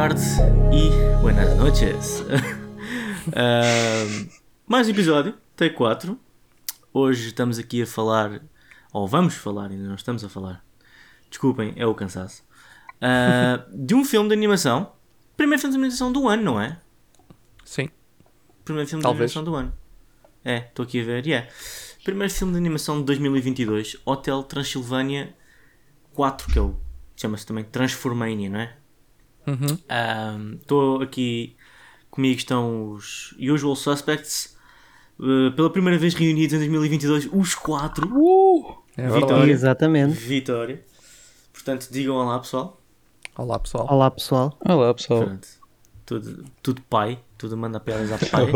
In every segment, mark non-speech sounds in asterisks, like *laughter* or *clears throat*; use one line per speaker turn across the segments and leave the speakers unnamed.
tarde e buenas noches. *laughs* uh, mais um episódio, Take 4. Hoje estamos aqui a falar, ou vamos falar, ainda não estamos a falar. Desculpem, é o cansaço. Uh, de um filme de animação. Primeiro filme de animação do ano, não é?
Sim.
Primeiro filme
Talvez.
de animação do ano. É, estou aqui a ver, é. Primeiro filme de animação de 2022, Hotel Transilvânia 4, que é o chama-se também Transformania, não é?
Uhum.
Estou aqui, comigo estão os Usual Suspects, uh, pela primeira vez reunidos em 2022, os quatro.
É
Vitória.
Exatamente.
Vitória. Portanto, digam olá, pessoal.
Olá pessoal.
Olá pessoal.
Olá pessoal.
Pronto. Tudo, tudo pai, tudo manda piadas a *laughs* pai.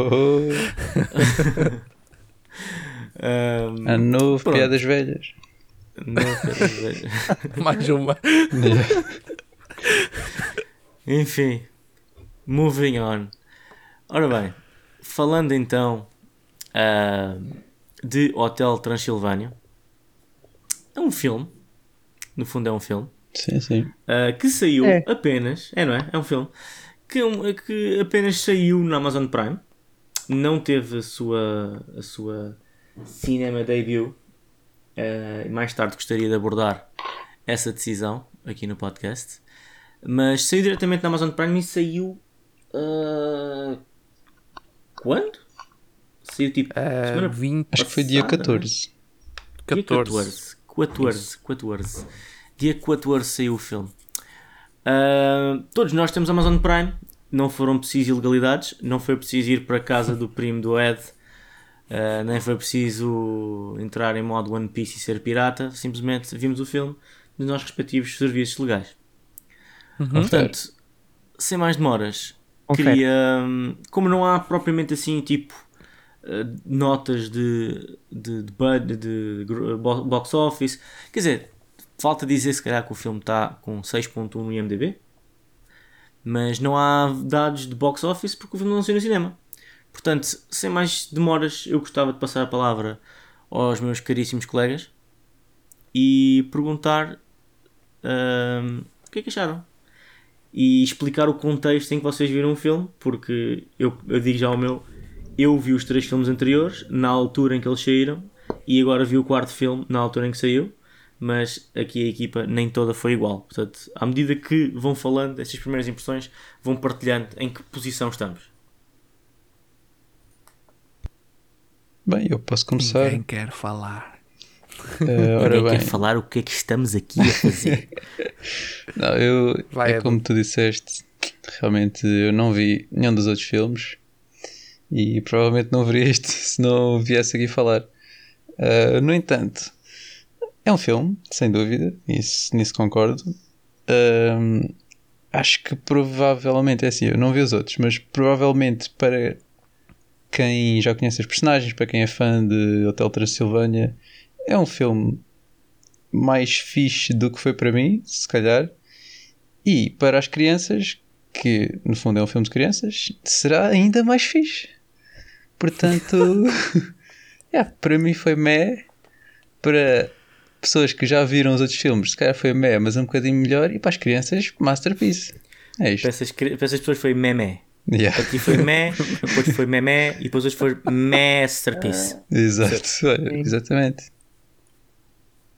Um, *laughs*
A novo,
Pronto.
piadas velhas.
não, quero ver.
Mais uma. *laughs*
Enfim, moving on. Ora bem, falando então ah, de Hotel Transilvânia, é um filme, no fundo é um filme,
Sim, sim.
ah, que saiu
É.
apenas, é não é? É um filme que, que apenas saiu na Amazon Prime, não teve a sua, a sua cinema debut. e mais tarde gostaria de abordar essa decisão aqui no podcast. Mas saiu diretamente na Amazon Prime e saiu. ah, quando? Saiu tipo.
Uh,
semana
20,
Acho que foi dia
Passada,
14.
Dia
14.
14. 14. 14. Dia 14 saiu o filme. Ah, todos nós temos Amazon Prime. Não foram precisas ilegalidades. Não foi preciso ir para a casa do primo do Ed. ah, nem foi preciso entrar em modo One Piece e ser pirata. Simplesmente vimos o filme nos nossos respectivos serviços legais. Portanto, sem mais demoras,
Confere.
queria. hum, Como não há propriamente assim, tipo, eh, notas de, de, de, bud- de box office, quer dizer, falta dizer se calhar que o filme está com 6.1 no IMDb, mas não há dados de box office porque o filme não saiu no cinema. Portanto, sem mais demoras, eu gostava de passar a palavra aos meus caríssimos colegas e perguntar hum, o que é que acharam e explicar o contexto em que vocês viram o filme, porque eu, eu digo já o meu, eu vi os três filmes anteriores na altura em que eles saíram e agora vi o quarto filme na altura em que saiu, mas aqui a equipa nem toda foi igual. Portanto, à medida que vão falando, essas primeiras impressões vão partilhando em que posição estamos.
Bem, eu posso começar.
Ninguém quer falar.
Ora
Ninguém
bem,
quer falar o que é que estamos aqui a fazer. *laughs*
não, eu,
Vai,
é como tu disseste, realmente eu não vi nenhum dos outros filmes e provavelmente não veria este *laughs* se não viesse aqui falar. Eh, no entanto, é um filme, sem dúvida, isso, nisso concordo. Ahm, acho que provavelmente, é assim, eu não vi os outros, mas provavelmente para quem já conhece os personagens, para quem é fã de Hotel Transilvânia, é um filme mais fixe do que foi para mim, se calhar. E para as crianças, que no fundo é um filme de crianças, será ainda mais fixe. Portanto, *laughs* *laughs* é, para mim foi meh. Para pessoas que já viram os outros filmes, se calhar foi meh, mas um bocadinho melhor. E para as crianças, masterpiece. É isto.
para, essas, para essas pessoas foi memé.
Yeah.
Aqui foi mé, *laughs* depois foi memé e depois hoje foi masterpiece.
Exato, olha, exatamente.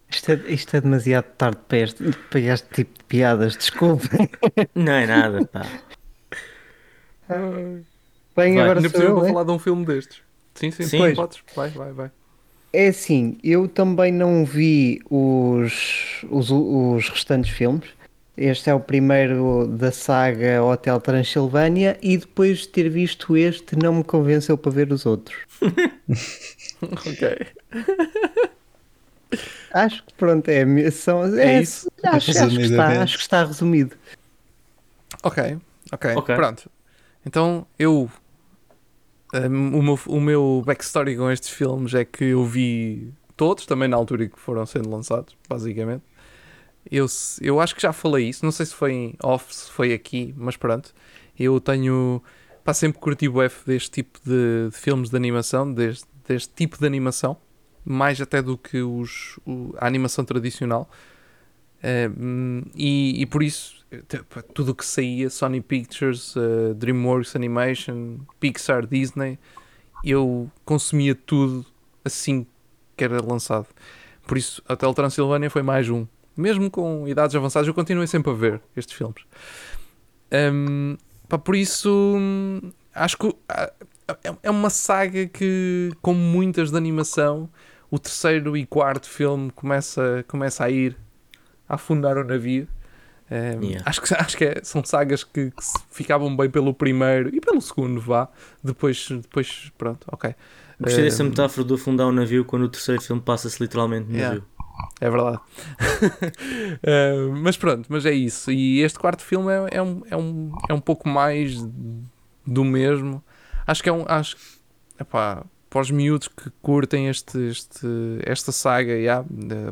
Isto é, isto é demasiado tarde para este, para este tipo de piadas, desculpem. *laughs*
Não é nada, pá.
Bem,
Vai,
agora
Ainda
sou eu, é?
falar de um filme destes. Sim, sim,
Sim.
podes. Vai, vai, vai.
É assim, eu também não vi os, os, os restantes filmes. Este é o primeiro da saga Hotel Transilvânia e depois de ter visto este não me convenceu para ver os outros. *laughs*
ok. *laughs* *laughs*
Acho que pronto, é, a são,
É
é,
isso?
Acho, acho, que está, acho que está resumido.
Ok, ok,
Ok.
pronto. Então eu. um, o, meu, o meu backstory com estes filmes é que eu vi todos, também na altura em que foram sendo lançados, basicamente. Eu, eu acho que já falei isso, não sei se foi em off, se foi aqui, mas pronto. Eu tenho. Pá, sempre curti o F deste tipo de, de filmes de animação, deste, deste tipo de animação, mais até do que os, o- a animação tradicional. Hum, e, e por isso tudo o que saía, Sony Pictures, uh, DreamWorks Animation, Pixar, Disney, eu consumia tudo assim que era lançado. Por isso, o Transilvânia foi mais um. Mesmo com idades avançadas, eu continuei sempre a ver estes filmes. Um, pá, por isso, acho que é, é uma saga que, como muitas de animação, o terceiro e quarto filme começa, começa a ir a afundar o navio. Um, yeah. Acho que, *laughs* acho que é, são sagas que, que, ficavam bem pelo primeiro e pelo segundo, vá. Depois, depois pronto, ok.
Gostei dessa metáfora do afundar o navio quando o terceiro filme passa-se literalmente no yeah. navio.
É verdade. uh, *laughs* mas pronto, mas é isso. E este quarto filme é, é, um, é, um, é um pouco mais do mesmo. Acho que é um. Acho, epá, para os miúdos que curtem este, este, esta saga, yeah,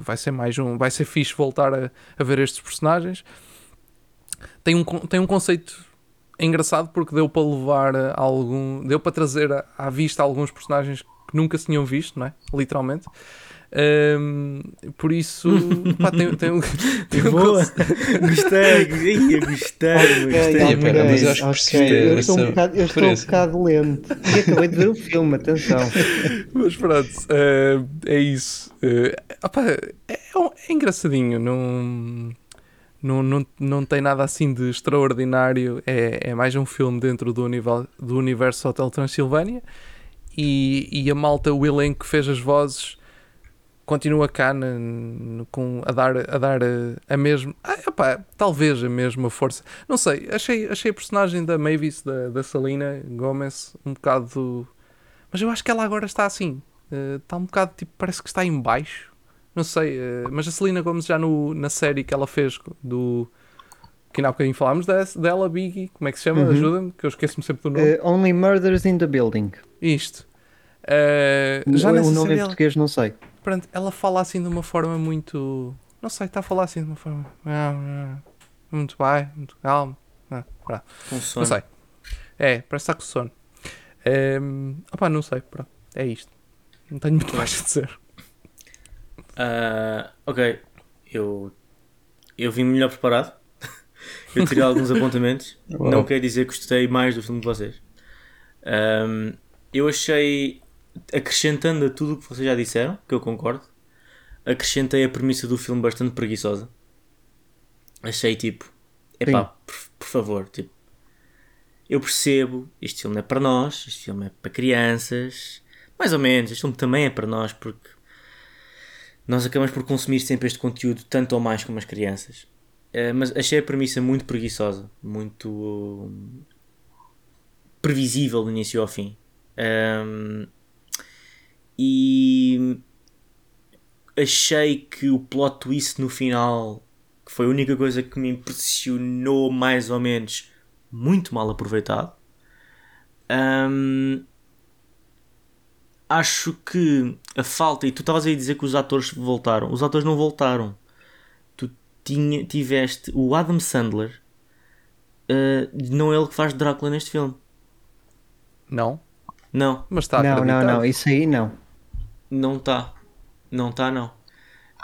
vai ser mais um. Vai ser fixe voltar a, a ver estes personagens. Tem um, tem um conceito engraçado porque deu para levar algum. deu para trazer à vista alguns personagens que nunca se tinham visto, não é? Literalmente. Um, por isso, *laughs* pá, tem, tem, um, tem um
Boa. gostei, gostei, gostei.
Okay, mas eu acho que okay. Eu estou um bocado, eu estou um bocado lento *laughs* e acabei de ver o filme, atenção. *laughs*
Mas pronto, uh, é isso. Uh, opa, é, é, engraçadinho, não, não, não, não tem nada assim de extraordinário. É, é mais um filme dentro do, universo, do universo Hotel Transilvânia. E, e a malta, o elenco que fez as vozes continua cá com, a dar, a, dar a, a mesma. Ah, opa, talvez a mesma força. Não sei, achei, achei a personagem da Mavis, da, da Salina Gomes, um bocado. Mas eu acho que ela agora está assim. Uh, está um bocado tipo, parece que está em baixo. Não sei, uh, mas a Selena Gomes já no, na série que ela fez do. Que ainda há bocadinho falámos dessa, dela, Biggie, como é que se chama? Uhum. Ajuda-me, que eu esqueço-me sempre do nome.
Uh, only Murders in the Building.
Isto. já
o nome em português não sei
pronto, ela fala assim de uma forma muito. Não sei, está a falar assim de uma forma. Muito bem, muito calmo.
Com sono.
Não sei. É, parece estar com sono. É, opa, não sei, pronto. É isto. Não tenho muito mais a dizer.
Uh, ok. Eu, eu vim melhor preparado. *laughs* eu tirei alguns *laughs* apontamentos. Não quer dizer que gostei mais do filme de vocês. Um, eu achei acrescentando a tudo o que vocês já disseram, que eu concordo, acrescentei a premissa do filme bastante preguiçosa. Achei tipo, epá, por, por favor, tipo, eu percebo, este filme é para nós, este filme é para crianças, mais ou menos, este filme também é para nós, porque nós acabamos por consumir sempre este conteúdo tanto ou mais como as crianças. Uh, mas achei a premissa muito preguiçosa, muito uh, previsível do início ao fim. Um, e achei que o plot twist no final, que foi a única coisa que me impressionou mais ou menos, muito mal aproveitado. Um, acho que a falta, e tu estavas aí a dizer que os atores voltaram, os atores não voltaram. Tu tinha, tiveste o Adam Sandler, uh, não é ele que faz Drácula neste filme.
Não?
Não.
Mas está
Não, não, não, isso aí não.
Não está. Não está, não.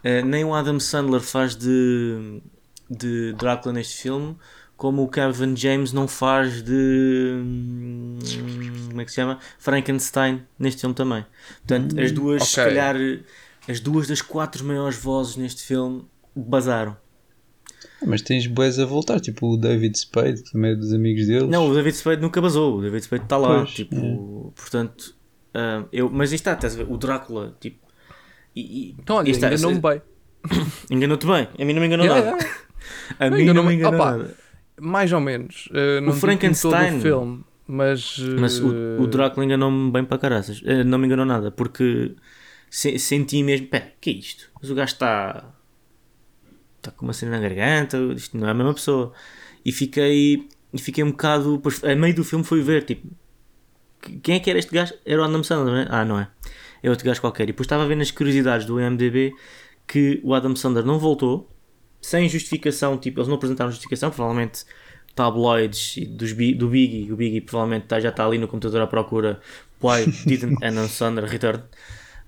Uh, nem o Adam Sandler faz de, de Drácula neste filme, como o Kevin James não faz de. Hum, como é que se chama? Frankenstein neste filme também. Portanto, as duas, okay. se calhar, as duas das quatro maiores vozes neste filme basaram.
Mas tens boas a voltar, tipo o David Spade, que também é dos amigos deles.
Não, o David Spade nunca basou, o David Spade está lá. Pois, tipo, é. Portanto, Uh, eu, mas isto está, estás a ver? O Drácula, tipo.
E, e, então, olha, enganou-me bem. *coughs*
Enganou-te bem. A mim não me enganou yeah, nada. Yeah. *laughs* A mim não me enganou opa, nada.
Mais ou menos. Uh, não o Frankenstein. o filme, mas. Uh...
Mas o, o Drácula enganou-me bem para caraças. Uh, não me enganou nada, porque se, senti mesmo. Pera, que é isto? Mas o gajo está. Está com uma cena na garganta. Isto não é a mesma pessoa. E fiquei. E fiquei um bocado. A meio do filme fui ver, tipo quem é que era este gajo? Era o Adam Sandler, não é? Ah, não é. É outro gajo qualquer. E depois estava a ver nas curiosidades do IMDB que o Adam Sandler não voltou, sem justificação, tipo, eles não apresentaram justificação, provavelmente tabloids dos, do Biggie, o Biggie provavelmente tá, já está ali no computador à procura Why didn't *laughs* Adam Sandler return?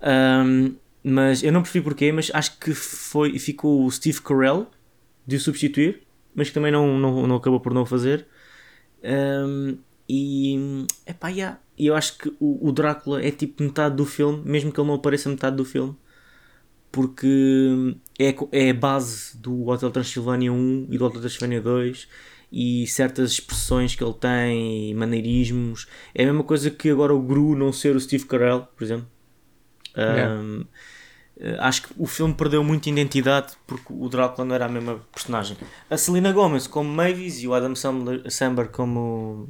Um, mas eu não percebi porquê, mas acho que foi, ficou o Steve Carell de o substituir mas que também não, não, não acabou por não fazer. Um, e epá, yeah, eu acho que o, o, Drácula é tipo metade do filme, mesmo que ele não apareça metade do filme, porque é, é a base do Hotel Transilvânia 1 e do Hotel Transilvânia 2 e certas expressões que ele tem, maneirismos. É a mesma coisa que agora o Gru não ser o Steve Carell, por exemplo. Um, yeah. Acho que o filme perdeu muita identidade porque o Drácula não era a mesma personagem. A Selena Gomez como Mavis e o Adam Sandler como.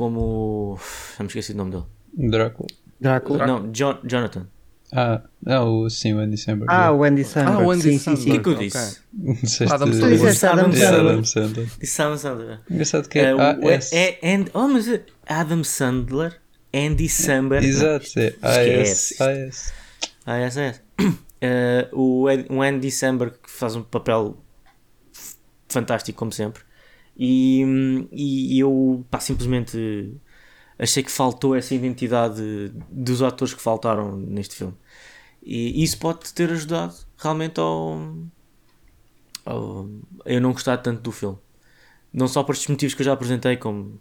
Como. Já me esqueci o nome dele.
Drácula.
Drácula.
Não, John, Jonathan.
Ah, não, sim, o Andy Samberg.
Ah, o Andy Samberg.
Ah, o Andy
sim,
Samberg.
sim, sim.
O que é que eu disse?
Adam Sandler.
disseste Adam
Adam
É,
Sandler.
Adam Sandler.
Disse Adam Sandler.
Engraçado que é.
É,
ah,
o- é,
S.
é, and, oh, mas é Adam Sandler, Andy Samberg.
Exato, é. AS. AS.
Ah, é. Eh, o, Andy Samberg que faz um papel fantástico, como sempre. E, e eu pá, simplesmente achei que faltou essa identidade dos atores que faltaram neste filme. E isso pode ter ajudado realmente ao, ao a eu não gostar tanto do filme. Não só por estes motivos que eu já apresentei, como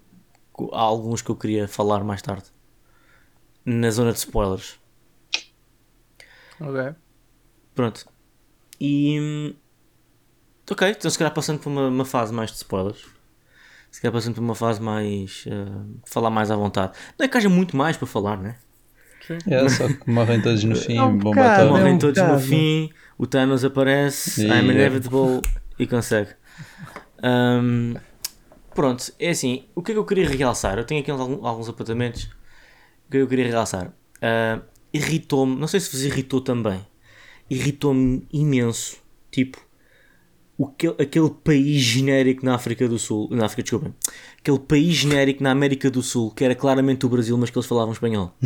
co- há alguns que eu queria falar mais tarde. Na zona de spoilers.
Ok.
Pronto. E. Ok, então se calhar passando por uma, uma fase mais de spoilers. Se calhar passando por uma fase mais. eh, falar mais à vontade. Não é que haja muito mais para falar, né?
É, só que morrem todos no fim,
É um
bomba
bocado,
atómica.
Morrem
um
todos no
bocado.
fim, o Thanos aparece,
Yeah.
I'm inevitable e consegue. Hum, pronto, é assim. O que é que eu queria realçar? Eu tenho aqui alguns, alguns apontamentos. O que é que eu queria realçar? Ah, Irritou-me, não sei se vos irritou também. Irritou-me imenso. Tipo, o que, aquele país genérico na África do Sul. Na África, desculpem. Aquele país genérico na América do Sul, que era claramente o Brasil, mas que eles falavam espanhol. *laughs*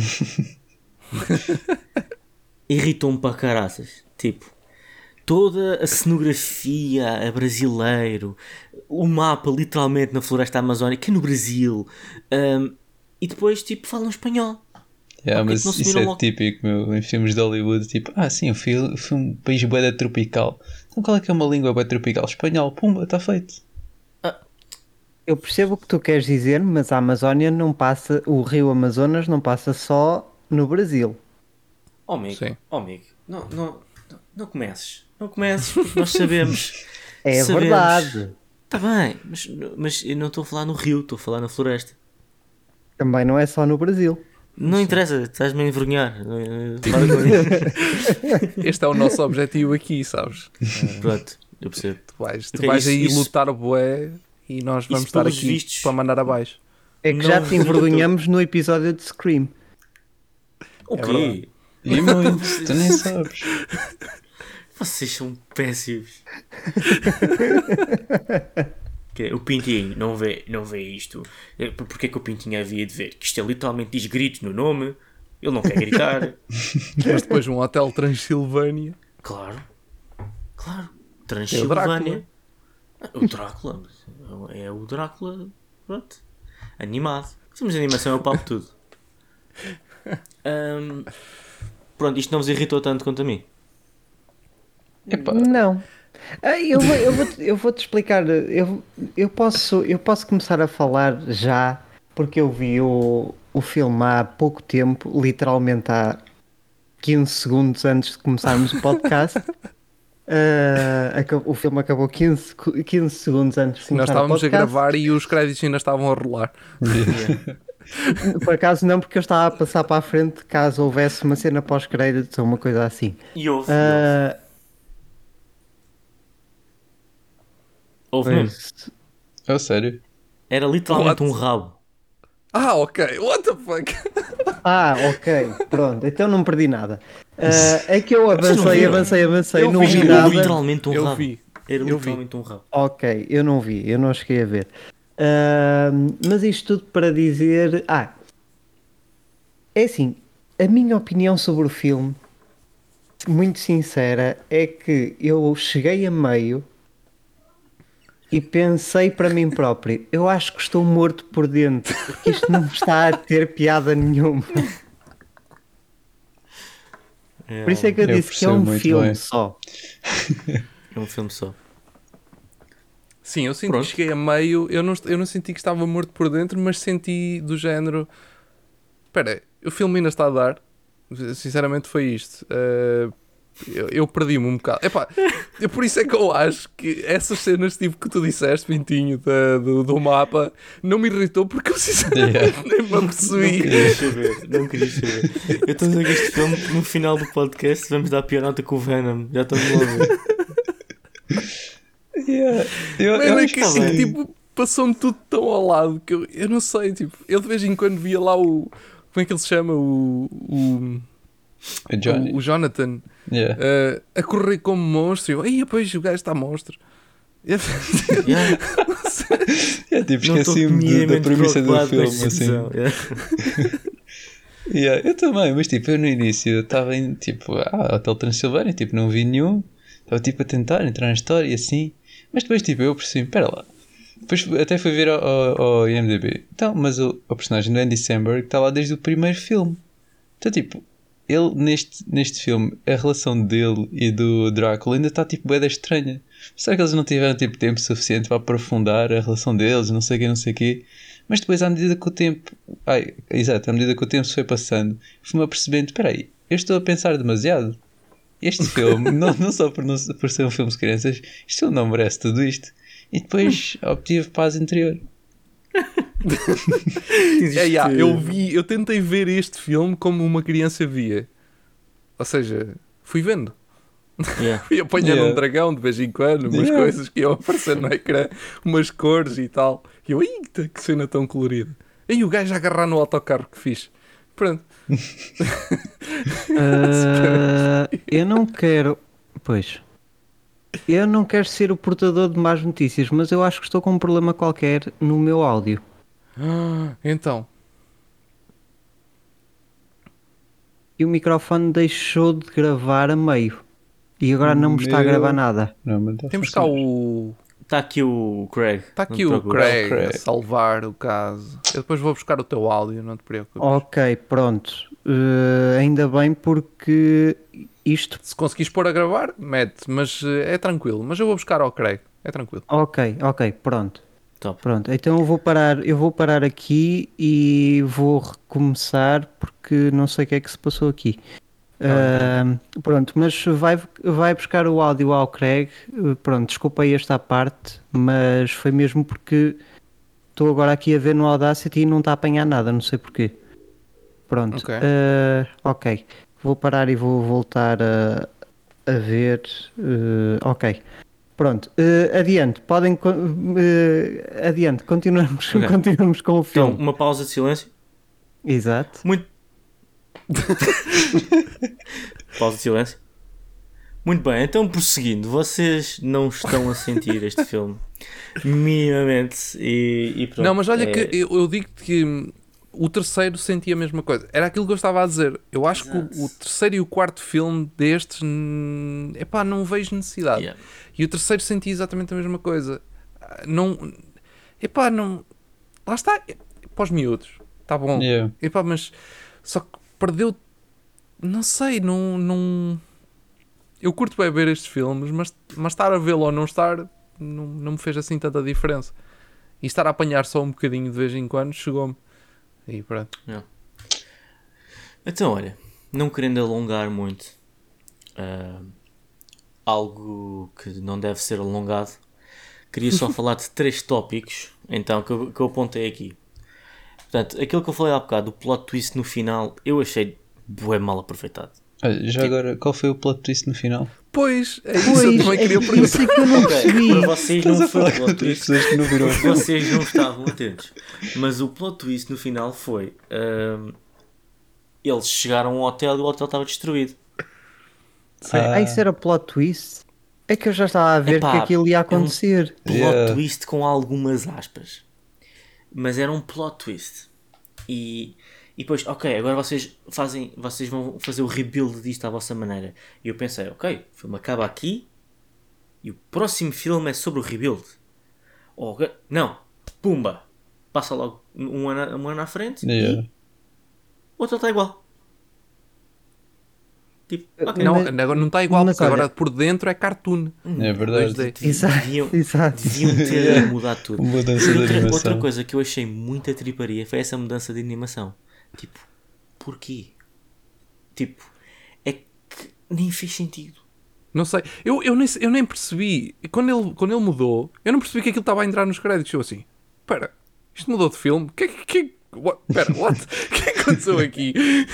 Irritou-me para caraças. Tipo, toda a cenografia a brasileiro, o mapa literalmente na floresta amazónica, que é no Brasil, hum, e depois tipo falam espanhol.
Yeah,
Ok,
mas
não se
isso é
logo.
típico, meu, em filmes de Hollywood, tipo, ah sim, eu fui um país bué tropical. Então qual é que é uma língua bué tropical? Espanhol, pumba, está feito.
Eu percebo o que tu queres dizer, mas a Amazónia não passa, o rio Amazonas não passa só no Brasil.
Oh amigo,
Sim.
oh, amigo, não, não, não, não comeces. Não comeces, porque nós sabemos. *laughs*
É
sabemos.
verdade.
Está bem, mas, mas eu não estou a falar no rio, estou a falar na floresta.
Também não é só no Brasil.
Não interessa, estás-me a envergonhar. *laughs*
Este é o nosso objetivo aqui, sabes? *laughs*
Pronto, eu percebo.
Tu vais, tu vais
isso-
aí
isso-
lutar bué e nós vamos
isso
estar aqui
vistos-
para mandar abaixo.
É que
Não-
já te envergonhamos no episódio de Scream.
O
É
quê?
E muito, *laughs* tu nem sabes.
Vocês são péssimos. Que é, o Pintinho não vê, não vê isto. É, por- Porquê que o Pintinho havia de ver? Que isto é literalmente diz gritos no nome. Ele não quer gritar. *laughs*
Mas depois um hotel Transilvânia.
claro. Claro.
É
Transilvânia. O Drácula. É o Drácula. Pronto. Animado. Somos animação, é o papo de tudo. Ahm, pronto, isto não vos irritou tanto quanto a mim.
Epá,
Não. Ah, eu, vou, eu, vou, eu vou-te explicar. Eu, eu, posso, eu posso começar a falar já, porque eu vi o, o filme há pouco tempo, literalmente há 15 segundos antes de começarmos o podcast. *laughs* Acab- o filme acabou 15, co- 15 segundos antes de
Nós estávamos
o
a gravar e os créditos ainda estavam a rolar. *laughs*
Por acaso não, porque eu estava a passar para a frente caso houvesse uma cena pós-créditos ou uma coisa assim.
E houve.
Ah,
houve mesmo.
pois,
é sério.
Era literalmente
What?
um rabo.
Ah, ok. What the fuck? *laughs*
Ah, ok, pronto, então não perdi nada. Ah, é que eu avancei, avancei, avancei,
Eu
não
vi,
vi
Era
nada.
literalmente um
Eu
rabo.
vi.
Era
Eu vi.
literalmente um rabo.
Ok, eu não vi, eu não cheguei a ver. Ah, mas isto tudo para dizer. Ah, é assim, a minha opinião sobre o filme, muito sincera, é que eu cheguei a meio e pensei para mim próprio: eu acho que estou morto por dentro, porque isto não está a ter piada nenhuma. Por isso é que eu,
Eu
disse que é um filme
bem.
só.
É um filme só.
Sim, eu senti
Pronto.
que cheguei a meio, eu não, eu não senti que estava morto por dentro, mas senti do género. Espera, o filme ainda está a dar. Sinceramente, foi isto. Uh, eu, eu perdi-me um bocado. Epá, é por isso é que eu acho que essas cenas tipo que tu disseste, Pintinho, da- do, do mapa, não me irritou porque eu sinceramente nem me
Não
apercebi.
querias saber, não querias saber. Eu estou a dizer que este filme, no final do podcast, vamos dar a pior nota com o Venom. Já estamos a ouvir.
Yeah. Eu,
Mas
eu
é
acho
que
que
assim,
sim.
tipo, passou-me tudo tão ao lado que eu, eu não sei, tipo, eu de vez em quando via lá o. Como é que ele se chama? O. O,
Johnny.
o, o Jonathan
Yeah.
eh, a correr como monstro. E eu, Ei, pois o gajo está monstro. *laughs*
Yeah.
É, tipo, esqueci-me da premissa do filme. Assim.
Yeah. *laughs*
Yeah, eu também, mas tipo, eu no início estava em tipo, ah, Hotel Transilvânia, tipo, não vi nenhum. Estava tipo a tentar entrar na história e assim. Mas depois, tipo, eu percebi, espera lá. Depois até fui ver ao, ao, ao IMDb. Então, mas o, o personagem do Andy Samberg está lá desde o primeiro filme. Então, tipo, ele neste, neste filme, a relação dele e do Drácula ainda está tipo da estranha. Será que eles não tiveram tipo tempo suficiente para aprofundar a relação deles, não sei o que, não sei o quê? Mas depois, à medida que o tempo. Ai, exato, à medida que o tempo se foi passando, fui-me apercebendo: espera aí, eu estou a pensar demasiado. Este filme, *laughs* não, não só por, não, por ser um filme de crianças, este filme não merece tudo isto. E depois obtive paz interior. *laughs*
É, yeah, eu vi, eu tentei ver este filme como uma criança via. Ou seja, fui vendo.
Yeah. *laughs*
Fui apanhando
Yeah.
um dragão de vez em quando, umas
Yeah.
coisas que iam aparecer no ecrã, umas cores e tal. E eu, eita, que cena tão colorida. E o gajo a agarrar no autocarro que fiz. Pronto. *laughs*
Ah, eu não quero. Pois. Eu não quero ser o portador de más notícias, mas eu acho que estou com um problema qualquer no meu áudio.
Então,
E o microfone deixou de gravar a meio. E agora não me está a gravar nada.
Não, mas
temos cá o.
Está aqui o Craig.
Está aqui o. Craig,
Craig.
a salvar o caso. Eu depois vou buscar o teu áudio, não te preocupes.
Ok, pronto. Eh, ainda bem porque isto.
Se conseguires pôr a gravar, mete, mas eh, é tranquilo. Mas eu vou buscar ao Craig, é tranquilo.
Ok, ok, pronto.
Top.
Pronto, então eu vou parar, eu vou parar aqui e vou recomeçar porque não sei o que é que se passou aqui. Ah, pronto, mas vai, vai buscar o áudio ao Craig. Uh, Pronto, desculpei esta parte, mas foi mesmo porque estou agora aqui a ver no Audacity e não está a apanhar nada, não sei porquê. Pronto,
Ok.
ah, ok. Vou parar e vou voltar a, a ver. uh, ok. Pronto, uh, adiante, podem. uh, adiante, continuamos,
Ok.
continuamos com o
Então,
filme.
uma pausa de silêncio.
Exato.
Muito. *laughs* pausa de silêncio. Muito bem, então prosseguindo, vocês não estão a sentir este filme minimamente e, e pronto.
Não, mas olha
é-
que eu, eu digo-te que o terceiro sentia a mesma coisa. Era aquilo que eu estava a dizer. Eu acho que o, o terceiro e o quarto filme destes, hum, epá, não vejo necessidade.
Yeah.
E o terceiro senti exatamente a mesma coisa. Não. Epá, não. Lá está. Para os miúdos. Está bom.
Yeah.
Epá, mas. Só que perdeu. Não sei, não. não... Eu curto bem ver estes filmes, mas, mas estar a vê-lo ou não estar não, não me fez assim tanta diferença. E estar a apanhar só um bocadinho de vez em quando chegou-me. E pronto.
Então, olha, não querendo alongar muito, ah, algo que não deve ser alongado, queria só *laughs* falar de três tópicos, então, que eu, que eu apontei aqui. Portanto, aquilo que eu falei há bocado, o plot twist no final, eu achei bué mal aproveitado.
Já agora, qual foi o plot twist no final?
Pois, é isso
Pois,
eu também
é
queria
isso
perguntar.
que eu não percebi.
para vocês não foi o plot twist,
não viram filme.
vocês não estavam atentos. Mas o plot twist no final foi, ah, eles chegaram ao hotel e o hotel estava destruído.
Ah, isso era plot twist? É que eu já estava a ver
Epá,
que aquilo ia
é um-
acontecer.
plot
Yeah.
twist com algumas aspas. Mas era um plot twist. E, e depois, ok, agora vocês fazem, vocês vão fazer o rebuild disto à vossa maneira. E eu pensei, ok, o filme acaba aqui e o próximo filme é sobre o rebuild. Ou, não, pumba, passa logo um ano, um ano à frente
Yeah.
e o outro está igual. Tipo, ok.
Não,
Mas-
agora não está igual,
mas
porque agora
olha-
por dentro é cartoon.
É verdade.
2D.
Exato,
Deviam,
exato.
deviam ter *laughs* mudado tudo.
Mudança
E
de
outra,
animação.
outra coisa que eu achei muita triparia foi essa mudança de animação. Tipo, porquê? Tipo, é que nem fez sentido.
Não sei, eu, eu, nem, eu nem percebi. Quando ele, quando ele mudou, eu não percebi que aquilo estava a entrar nos créditos. Eu assim, espera, isto mudou de filme? Que, que, que, what, pera, what? *laughs* O que é que aconteceu aqui?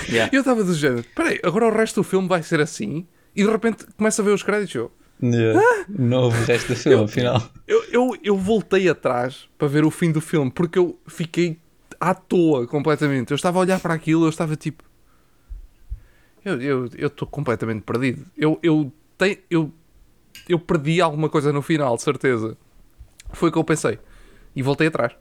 Yeah.
E eu estava do género, espera aí, agora o resto do filme vai ser assim? E de repente começa a ver os créditos. Eu,
Yeah. Não houve o resto do filme, afinal.
eu, eu, eu voltei atrás para ver o fim do filme porque eu fiquei à toa completamente. Eu estava a olhar para aquilo, eu estava tipo. Eu eu eu estou completamente perdido. Eu, eu, tenho, eu, eu perdi alguma coisa no final, de certeza. Foi o que eu pensei. E voltei atrás.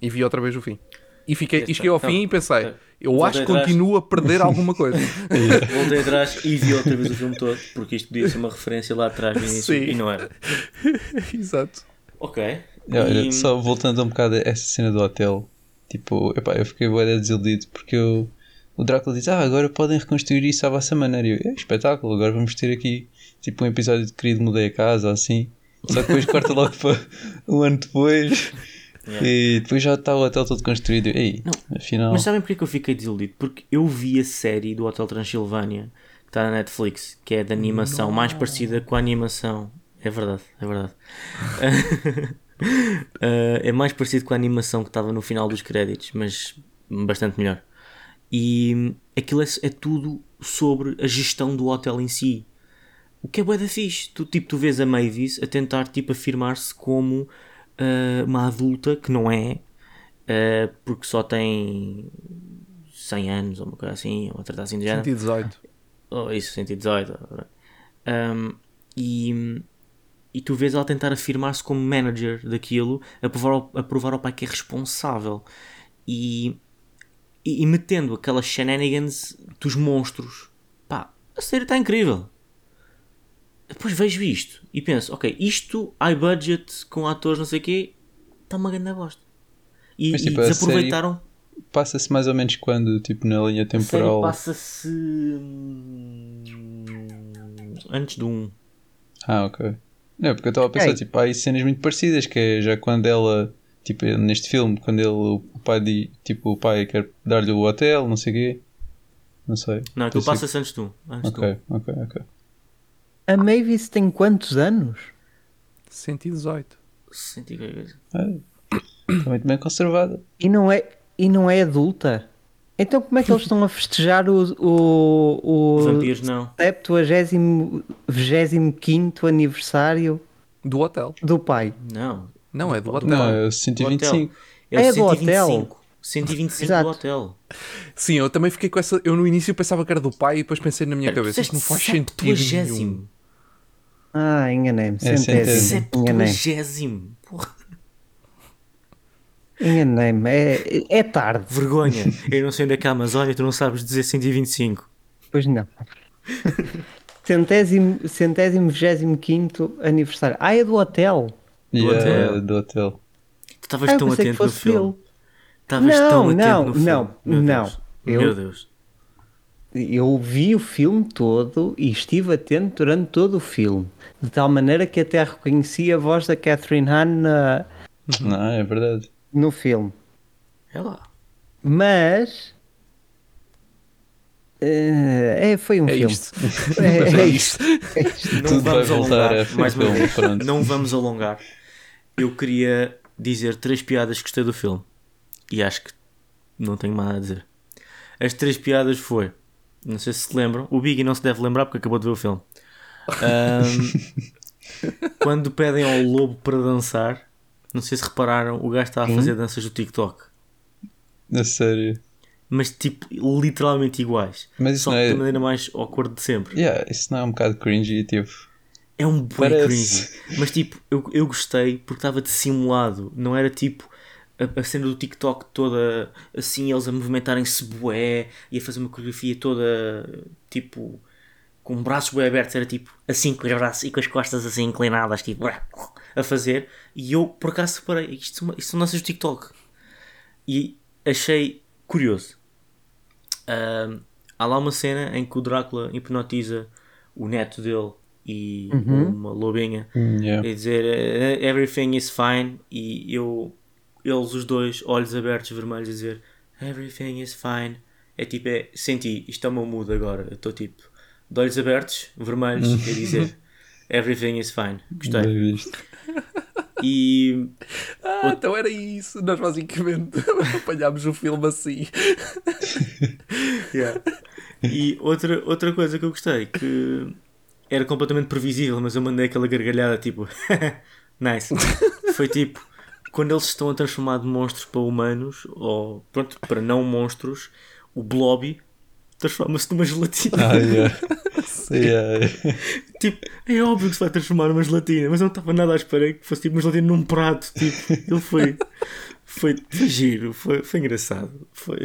E vi outra vez o fim. E, fiquei, e cheguei ao
Não,
fim e pensei:
não.
eu
Voltei
acho que
atrás.
continuo a perder alguma coisa. *laughs*
Voltei atrás e vi outra vez o filme todo, porque isto podia ser uma referência lá atrás no início
Sim.
e não era. *laughs*
Exato.
Ok.
Yeah, olha,
E-
só voltando um bocado a essa cena do hotel, tipo, epá, eu fiquei bué desiludido porque eu, o Drácula diz, ah, agora podem reconstruir isso à vossa maneira. E eu, é espetáculo, agora vamos ter aqui tipo um episódio de querido mudei a casa, assim. Só que depois *laughs* corta logo para um ano depois
Yeah.
e depois já está o hotel todo construído. Ei, afinal.
Mas sabem porque é que eu fiquei desiludido? Porque eu vi a série do Hotel Transilvânia que está na Netflix, que é de animação, mais parecida com a animação. É verdade, é verdade. *laughs* Uh, *laughs* é mais parecido com a animação que estava no final dos créditos, mas bastante melhor. E aquilo é, é tudo sobre a gestão do hotel em si. O que é bué da fixe. Tu, tipo, tu vês a Mavis a tentar tipo, afirmar-se como uh, uma adulta que não é, uh, porque só tem 100 anos ou uma coisa assim, ou tratar assim de género.
118.
Oh, isso, 118. Um, e, e tu vês ela tentar afirmar-se como manager daquilo, a provar, ao, a provar ao pai que é responsável. E, e, e metendo aquelas shenanigans dos monstros. Pá, a série está incrível. Depois vejo isto e penso, ok, isto, high budget, com atores não sei o quê, está uma grande bosta. E,
Mas,
e
tipo, a
desaproveitaram.
Passa-se mais ou menos quando, tipo, na linha temporal.
passa-se hum, antes do 1.
Ah, ok. Não, porque eu estava a pensar,
Ok.
tipo, há aí cenas muito parecidas, que é já quando ela, tipo, neste filme, quando ele, o pai, di- tipo, o pai quer dar-lhe o hotel, não sei o quê. Não sei.
Não, aquilo
Estou a
passa-se antes 1. Antes
Ok, ok, ok.
A Mavis tem quantos anos?
118.
100 e qualquer coisa.
Está muito bem conservada.
E não é, e não é adulta? Então como é que eles estão a festejar o, o, o
Vampiros não.
25 aniversário
Do hotel.
do pai?
Não.
Não, é do hotel.
Não, é o
Do
125.
É,
É
o
do hotel.
125. 125
Exato.
do hotel.
Sim, eu também fiquei com essa. Eu no início pensava que era do pai e depois pensei na minha cabeça. Isto não faz sentido nenhum.
70.
Ah, enganei-me.
É,
Centésimo. Enganei-me.
70.
Enganei-me. É, é tarde.
vergonha. Eu não sei onde é que é a Amazónia, tu não sabes dizer 125.
Pois não. Centésimo, centésimo, vigésimo quinto aniversário. Ah, é do hotel.
Yeah,
hotel.
do hotel.
Tu estavas
Ah,
tão atento no filme. Estavas
Não,
tão atento
não,
no filme.
não,
Meu
não.
Deus.
Eu-
Meu Deus.
Eu vi o filme todo e estive atento durante todo o filme. De tal maneira que até reconheci a voz da Catherine Hahn na-
Não, é verdade.
No filme.
É lá.
Mas. eh, é, foi um
É
filme.
isto.
É, *laughs* é
é
isto.
Não
Tudo vai
vamos
voltar
alongar.
a
Mais uma vez. Não vamos alongar. Eu queria dizer três piadas que gostei do filme. E acho que não tenho mais nada a dizer. As três piadas foi. Não sei se se lembram. O Biggie não se deve lembrar porque acabou de ver o filme. Ahm, *laughs* quando pedem ao lobo para dançar, não sei se repararam, o gajo está a fazer danças do TikTok.
Na sério.
Mas tipo, literalmente iguais.
Mas isso
Só
é-
da maneira mais awkward de sempre.
Yeah, isso não é um bocado cringy, tipo.
É um
Parece.
cringy. Mas tipo, eu, eu gostei porque estava dissimulado. Não era tipo a, a cena do TikTok toda assim, eles a movimentarem-se bué e a fazer uma coreografia toda tipo com braços bué abertos. Era tipo assim com os braços e com as costas assim inclinadas, tipo a fazer. E eu por acaso reparei, isto, são- isto são danças do TikTok. E achei curioso. Há lá uma cena em que o Drácula hipnotiza o neto dele e
Uhum.
uma lobinha
Hum, yeah.
e dizer eh, everything is fine e eu eles os dois olhos abertos vermelhos a dizer everything is fine é tipo é senti isto é o meu mood agora eu estou tipo de olhos abertos vermelhos a dizer *laughs* everything is fine gostei
Bem visto. *laughs*
e
Ah, então era isso. Nós basicamente *laughs* apanhámos o filme assim.
Yeah. E outra, outra coisa que eu gostei, que era completamente previsível, mas eu mandei aquela gargalhada tipo, *laughs* nice. Foi tipo, quando eles se estão a transformar de monstros para humanos, ou pronto, para não monstros, o Blobby transforma-se numa gelatina.
Ah, *laughs* yeah. yeah.
Tipo, é óbvio que se vai transformar numa gelatina, mas eu não estava nada à espera que fosse tipo uma gelatina num prato. Tipo, ele foi, foi, foi giro, foi, foi engraçado. Foi...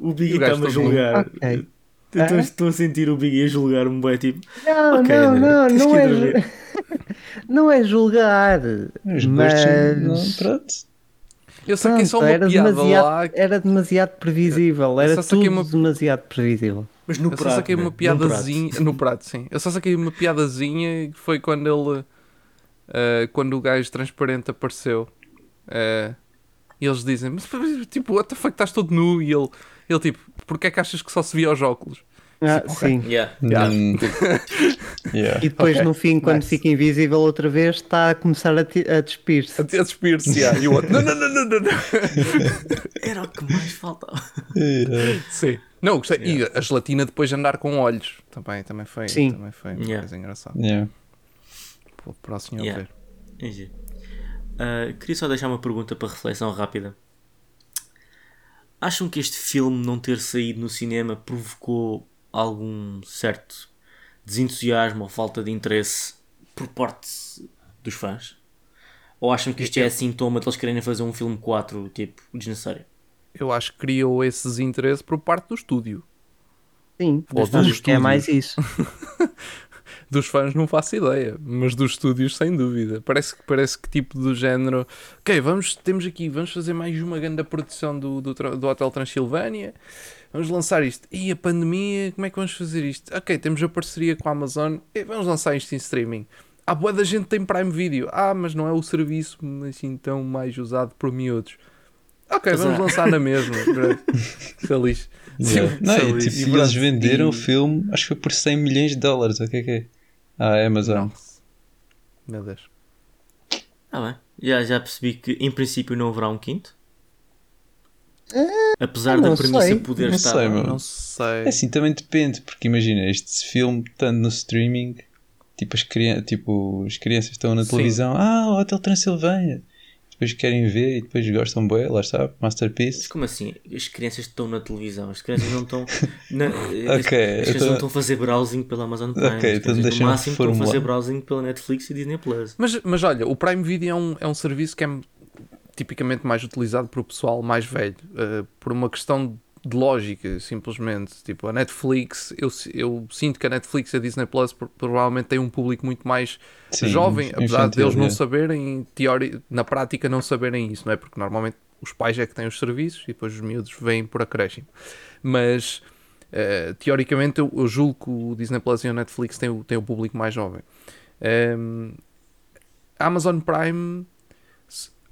O Biggie está-me a julgar.
Ok.
Eu Estou,
Ah.
estou a sentir o Biggie a julgar-me bem, tipo,
Não,
Ok,
não,
André,
não, não
ir
é, *laughs* não é julgar,
Os gostos,
mas
não, pronto.
Eu saquei só
pronto,
uma
era,
piada
demasiado,
lá.
era demasiado previsível, era
só
tudo
uma-
demasiado previsível.
mas no
Eu só
prato.
saquei
né?
uma piadazinha.
prato.
No prato, sim. Eu só saquei uma piadazinha que foi quando ele. eh, quando o gajo transparente apareceu. Eh, e eles dizem: Mas tipo, what the fuck, estás todo nu? E ele, ele tipo, porquê é que achas que só se via aos óculos?
Ah, sim.
Yeah.
Yeah.
Hum, yeah. *laughs*
E depois
Ok,
no fim, quando
nice.
fica invisível outra vez, está a começar a, a despir-se.
A a despir-se, yeah. E o outro: Não, não, não, não, não. não." *laughs*
Era o que mais faltava.
Yeah.
Sim. Não, gostei. E a gelatina depois de andar com olhos. Também, também foi,
Sim.
também foi uma
Yeah.
coisa engraçada.
Yeah.
Para, para o senhor
Yeah.
ver.
Ah, queria só deixar uma pergunta para reflexão rápida. Acham que este filme não ter saído no cinema provocou algum certo desentusiasmo ou falta de interesse por parte dos fãs? Ou acham que isto é sintoma de eles quererem fazer um filme 4, tipo, desnecessário?
Eu acho que criou esse desinteresse por parte do estúdio.
Sim,
Ou dos
é
estúdios.
mais isso. *laughs*
Dos fãs não faço ideia, mas dos estúdios sem dúvida. Parece que parece que tipo do género, ok, vamos, temos aqui, vamos fazer mais uma grande produção do, do, do Hotel Transilvânia, vamos lançar isto. E a pandemia, como é que vamos fazer isto? Ok, temos a parceria com a Amazon, e vamos lançar isto em streaming. Ah, boa da gente tem Prime Video. Ah, mas não é o serviço assim tão mais usado por miúdos. Ok,
Pois
vamos
é.
lançar na mesma. *laughs* Feliz.
Yeah.
Sim,
Não, e,
feliz.
tipo,
E
e
pronto.
eles venderam
E-
o filme, acho que foi por 100 milhões de dólares. O que é que é? Ah, Amazon.
Nossa. Meu Deus.
Ah bem, já, já percebi que em princípio não haverá um quinto. Apesar
não
da premissa
sei.
poder
Não
estar.
sei.
Não sei.
É assim, também depende, porque imagina, este filme estando no streaming, tipo as, tipo, as crianças estão na
Sim.
televisão, ah, o Hotel Transilvânia, depois querem ver e depois gostam bem, lá está,
Mas
Masterpiece.
como assim? As crianças estão na televisão, as crianças não estão. Na, *laughs* as,
Ok,
as crianças
então-
não estão a fazer browsing pela Amazon Prime.
Ok,
as
então
crianças, no
deixa-me
máximo estão a fazer browsing pela Netflix e Disney Plus.
Mas, mas olha, o Prime Video é um, é um serviço que é tipicamente mais utilizado por o pessoal mais velho, eh, por uma questão de lógica, simplesmente. Tipo, a Netflix, eu, eu sinto que a Netflix e a Disney Plus pro- provavelmente têm um público muito mais
Sim,
jovem, apesar
infantil,
deles não
é.
saberem, teori, na prática, não saberem isso, não é? Porque normalmente os pais é que têm os serviços e depois os miúdos vêm por acréscimo. Mas. eh, teoricamente, eu, eu julgo que o Disney Plus e a Netflix têm o, têm o público mais jovem. Ehm, a Amazon Prime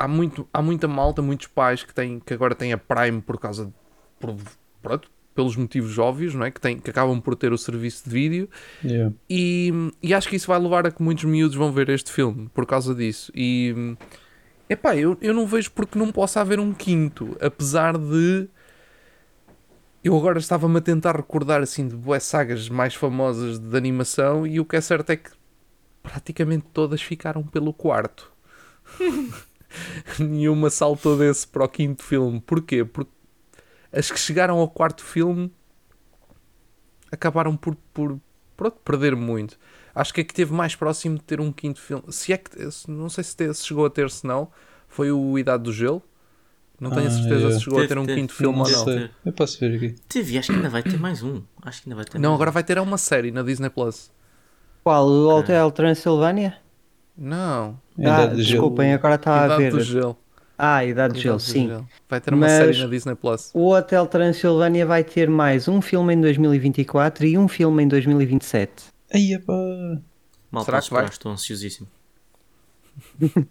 há, muito, há muita malta, muitos pais que, têm, que agora têm a Prime por causa de, por- pronto, pelos motivos óbvios, não é? que, têm, que acabam por ter o serviço de vídeo
Yeah.
e, e acho que isso vai levar a que muitos miúdos vão ver este filme por causa disso. E epá, eu, eu não vejo porque não possa haver um quinto, apesar de eu agora estava-me a tentar recordar assim de boas sagas mais famosas de animação e o que é certo é que praticamente todas ficaram pelo quarto. *laughs* *laughs* Nenhuma saltou desse para o quinto filme. Porquê? Porque as que chegaram ao quarto filme acabaram por, por pronto, perder muito. Acho que é que teve mais próximo de ter um quinto filme. Se é que não sei se, te- se chegou a ter, se não, foi o Idade do Gelo. Não tenho a
Ah,
certeza
yeah.
se chegou a
Teve,
ter um
teve.
quinto filme ou não.
sei. Eu posso ver aqui.
Teve, acho que ainda vai ter mais um. Acho que ainda vai ter
Não, agora
um.
vai ter uma série na Disney Plus.
Qual? O Hotel Transilvânia?
Não.
Ah,
Idade do Gelo.
desculpem, agora estava a
Idade
ver.
do Gelo.
Ah, Idade de Gelo,
Idade de
sim.
Gelo. Vai ter uma
Mas-
série na Disney Plus.
O Hotel Transilvânia vai ter mais um filme em 2024 e um filme em 2027.
Aí, pá.
Mal
Será que vai?
estou ansiosíssimo. *laughs*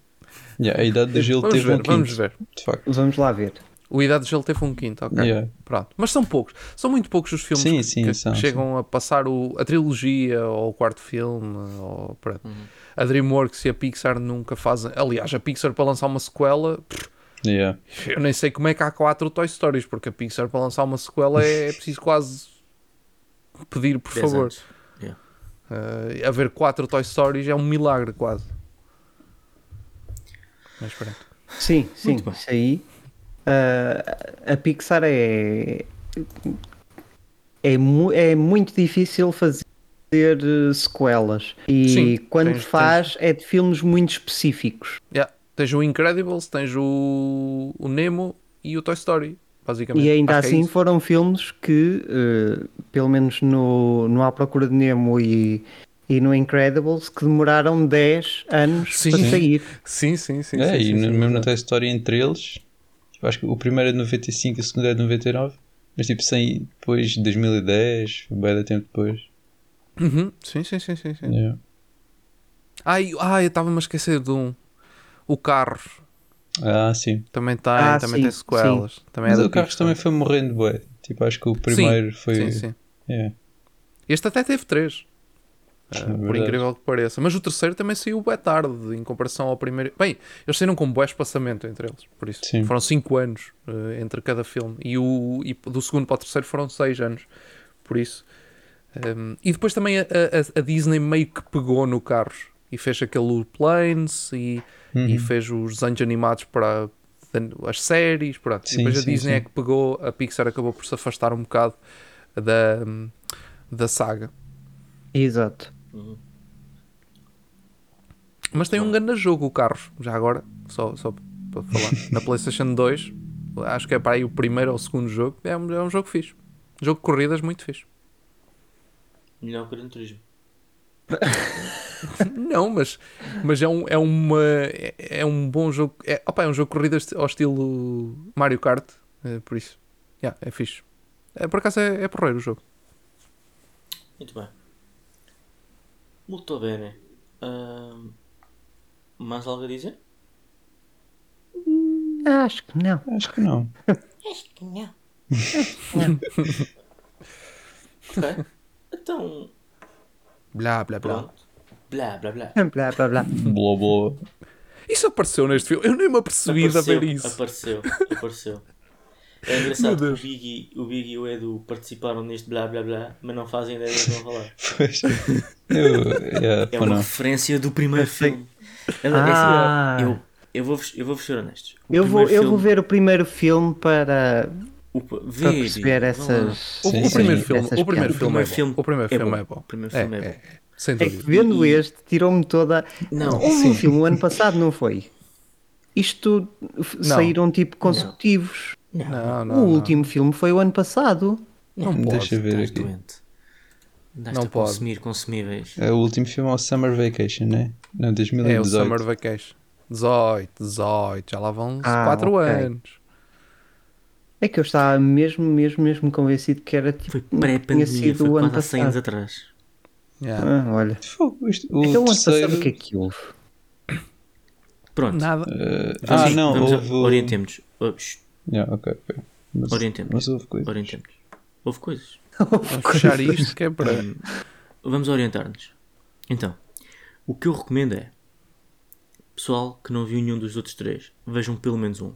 Yeah, a idade do gelo
Vamos
teve
ver,
um quinto,
vamos ver.
de facto.
Vamos lá ver.
O Idade de Gelo teve um quinto, ok.
Yeah.
Pronto. Mas são poucos. São muito poucos os filmes
Sim,
que,
sim,
que
são,
chegam a passar o- a trilogia ou o quarto filme. Ou, pronto.
Uhum.
A DreamWorks e a Pixar nunca fazem. Aliás, a Pixar para lançar uma sequela, pff,
Yeah.
eu nem sei como é que há quatro Toy Stories, porque a Pixar para lançar uma sequela é, é preciso quase pedir, por
10
favor.
Yeah.
Uh, haver quatro Toy Stories é um milagre quase. Mas pronto.
Sim, sim, isso aí. Ah, a Pixar é. É, mu- é muito difícil fazer eh, sequelas. E
Sim,
quando
tens-
faz, é de filmes muito específicos.
Yeah. Tens o Incredibles, tens o, o Nemo e o Toy Story, basicamente.
E ainda
Acho é
assim
isso.
foram filmes que, eh, pelo menos no, no À Procura de Nemo e, e no Incredibles, que demoraram 10 anos
Sim.
para sair.
Sim, sim, sim.
É,
sim,
e
sim,
mesmo
exato.
tem história entre eles. Tipo, acho que o primeiro é de 95 e o segundo é de 99. Mas tipo, sem, depois de 2010, bem da tempo depois.
Uhum. Sim, sim, sim, sim. sim.
Yeah.
Ai, ai, eu estava-me a esquecer de um. O Carros
Ah, sim.
também tem,
Ah,
também
sim,
tem sequelas. Também
Mas
é
o
Pixar.
também foi morrendo, bué. Tipo, acho que o primeiro foi.
Sim, sim.
Yeah.
Este até teve três.
É
Ah, por incrível que pareça. Mas o terceiro também saiu bué tarde em comparação ao primeiro. Bem, eles saíram com bué espaçamento entre eles. Por isso.
Sim.
Foram cinco anos eh, entre cada filme. E, o, e do segundo para o terceiro foram seis anos. Por isso. Um, e depois também a, a- a Disney meio que pegou no Carros. E fez aquele Planes e,
Uhum.
e fez os desenhos animados para as séries. Pronto.
Sim,
e depois a
sim,
Disney
sim.
é que pegou. A Pixar acabou por se afastar um bocado da, da saga.
Exato.
Uhum.
Mas tem um grande jogo o Carros, já agora, só, só para falar. *laughs* Na PlayStation 2, acho que é para aí o primeiro ou o segundo jogo. É um, é um jogo fixe. Jogo de corridas muito fixe.
Melhor que o Gran Turismo. *laughs*
Não, mas, mas é, um, é, uma, é, é um bom jogo. É, opa, é um jogo de corridas ao estilo Mario Kart, é, por isso. Yeah, é fixe. É, por acaso é, é porreiro o jogo.
Muito bem. Muito bem. Ahm, mais algo a dizer?
Acho que não.
Acho que não. *laughs* *laughs*
Ok. então,
Blá, blá, blá.
pronto. Blá, blá, blá. *laughs*
Blá, blá, blá.
Blá blá.
Isso apareceu neste filme. Eu nem me apercebi de ver isso.
Apareceu, apareceu. É engraçado que o. Big, o Big e o Edu participaram neste blá blá blá, mas não fazem ideia do que vão falar.
Pois. Eu. *laughs* Yeah,
É uma
não.
referência do primeiro
sei.
filme. É, é
Ah.
eu, eu vou eu vou ser honesto. O
Eu vou,
primeiro
eu vou
filme-
ver o primeiro filme para,
o,
para perceber essas.
O,
Sim,
o
sim.
primeiro filme,
essas
o primeiro
piadas.
filme,
O
é
primeiro
bom. O primeiro
é
filme é bom.
O primeiro
É,
filme é
é,
bom.
sem
É que
dúvida.
vendo
E-
este, tirou-me toda.
Não,
Houve
sim.
um filme o ano passado, não foi? Isto
Não.
saíram tipo consecutivos.
Não,
Não, não,
o
não.
último filme foi o ano passado.
não,
Não
pode,
Deixa eu ver aqui.
doente. Andaste
Não
a
pode.
consumir consumíveis.
É, o último filme é o Summer Vacation, né? Não,
É o
2018.
Summer Vacation. 18, 18, já lá vão
Ah,
4
ok.
anos.
É que eu estava mesmo, mesmo, mesmo convencido que era tipo.
Foi
tinha
pré-pandemia,
sido
foi
o ano
100 anos
passado.
atrás.
Yeah.
Ah, olha.
Fogo, isto- o
Então
terceiro.
passado o que é que houve?
Pronto.
Nada.
Vamos,
ah, não,
vamos
houve.
orientemos. Oh, shh,
Yeah, ok, ok. Mas,
Orientemos.
mas houve coisas.
orientemos. Houve coisas.
Vamos fechar isto que é para.
Hum, vamos orientar-nos. Então, o que eu recomendo é pessoal que não viu nenhum dos outros três, vejam pelo menos um.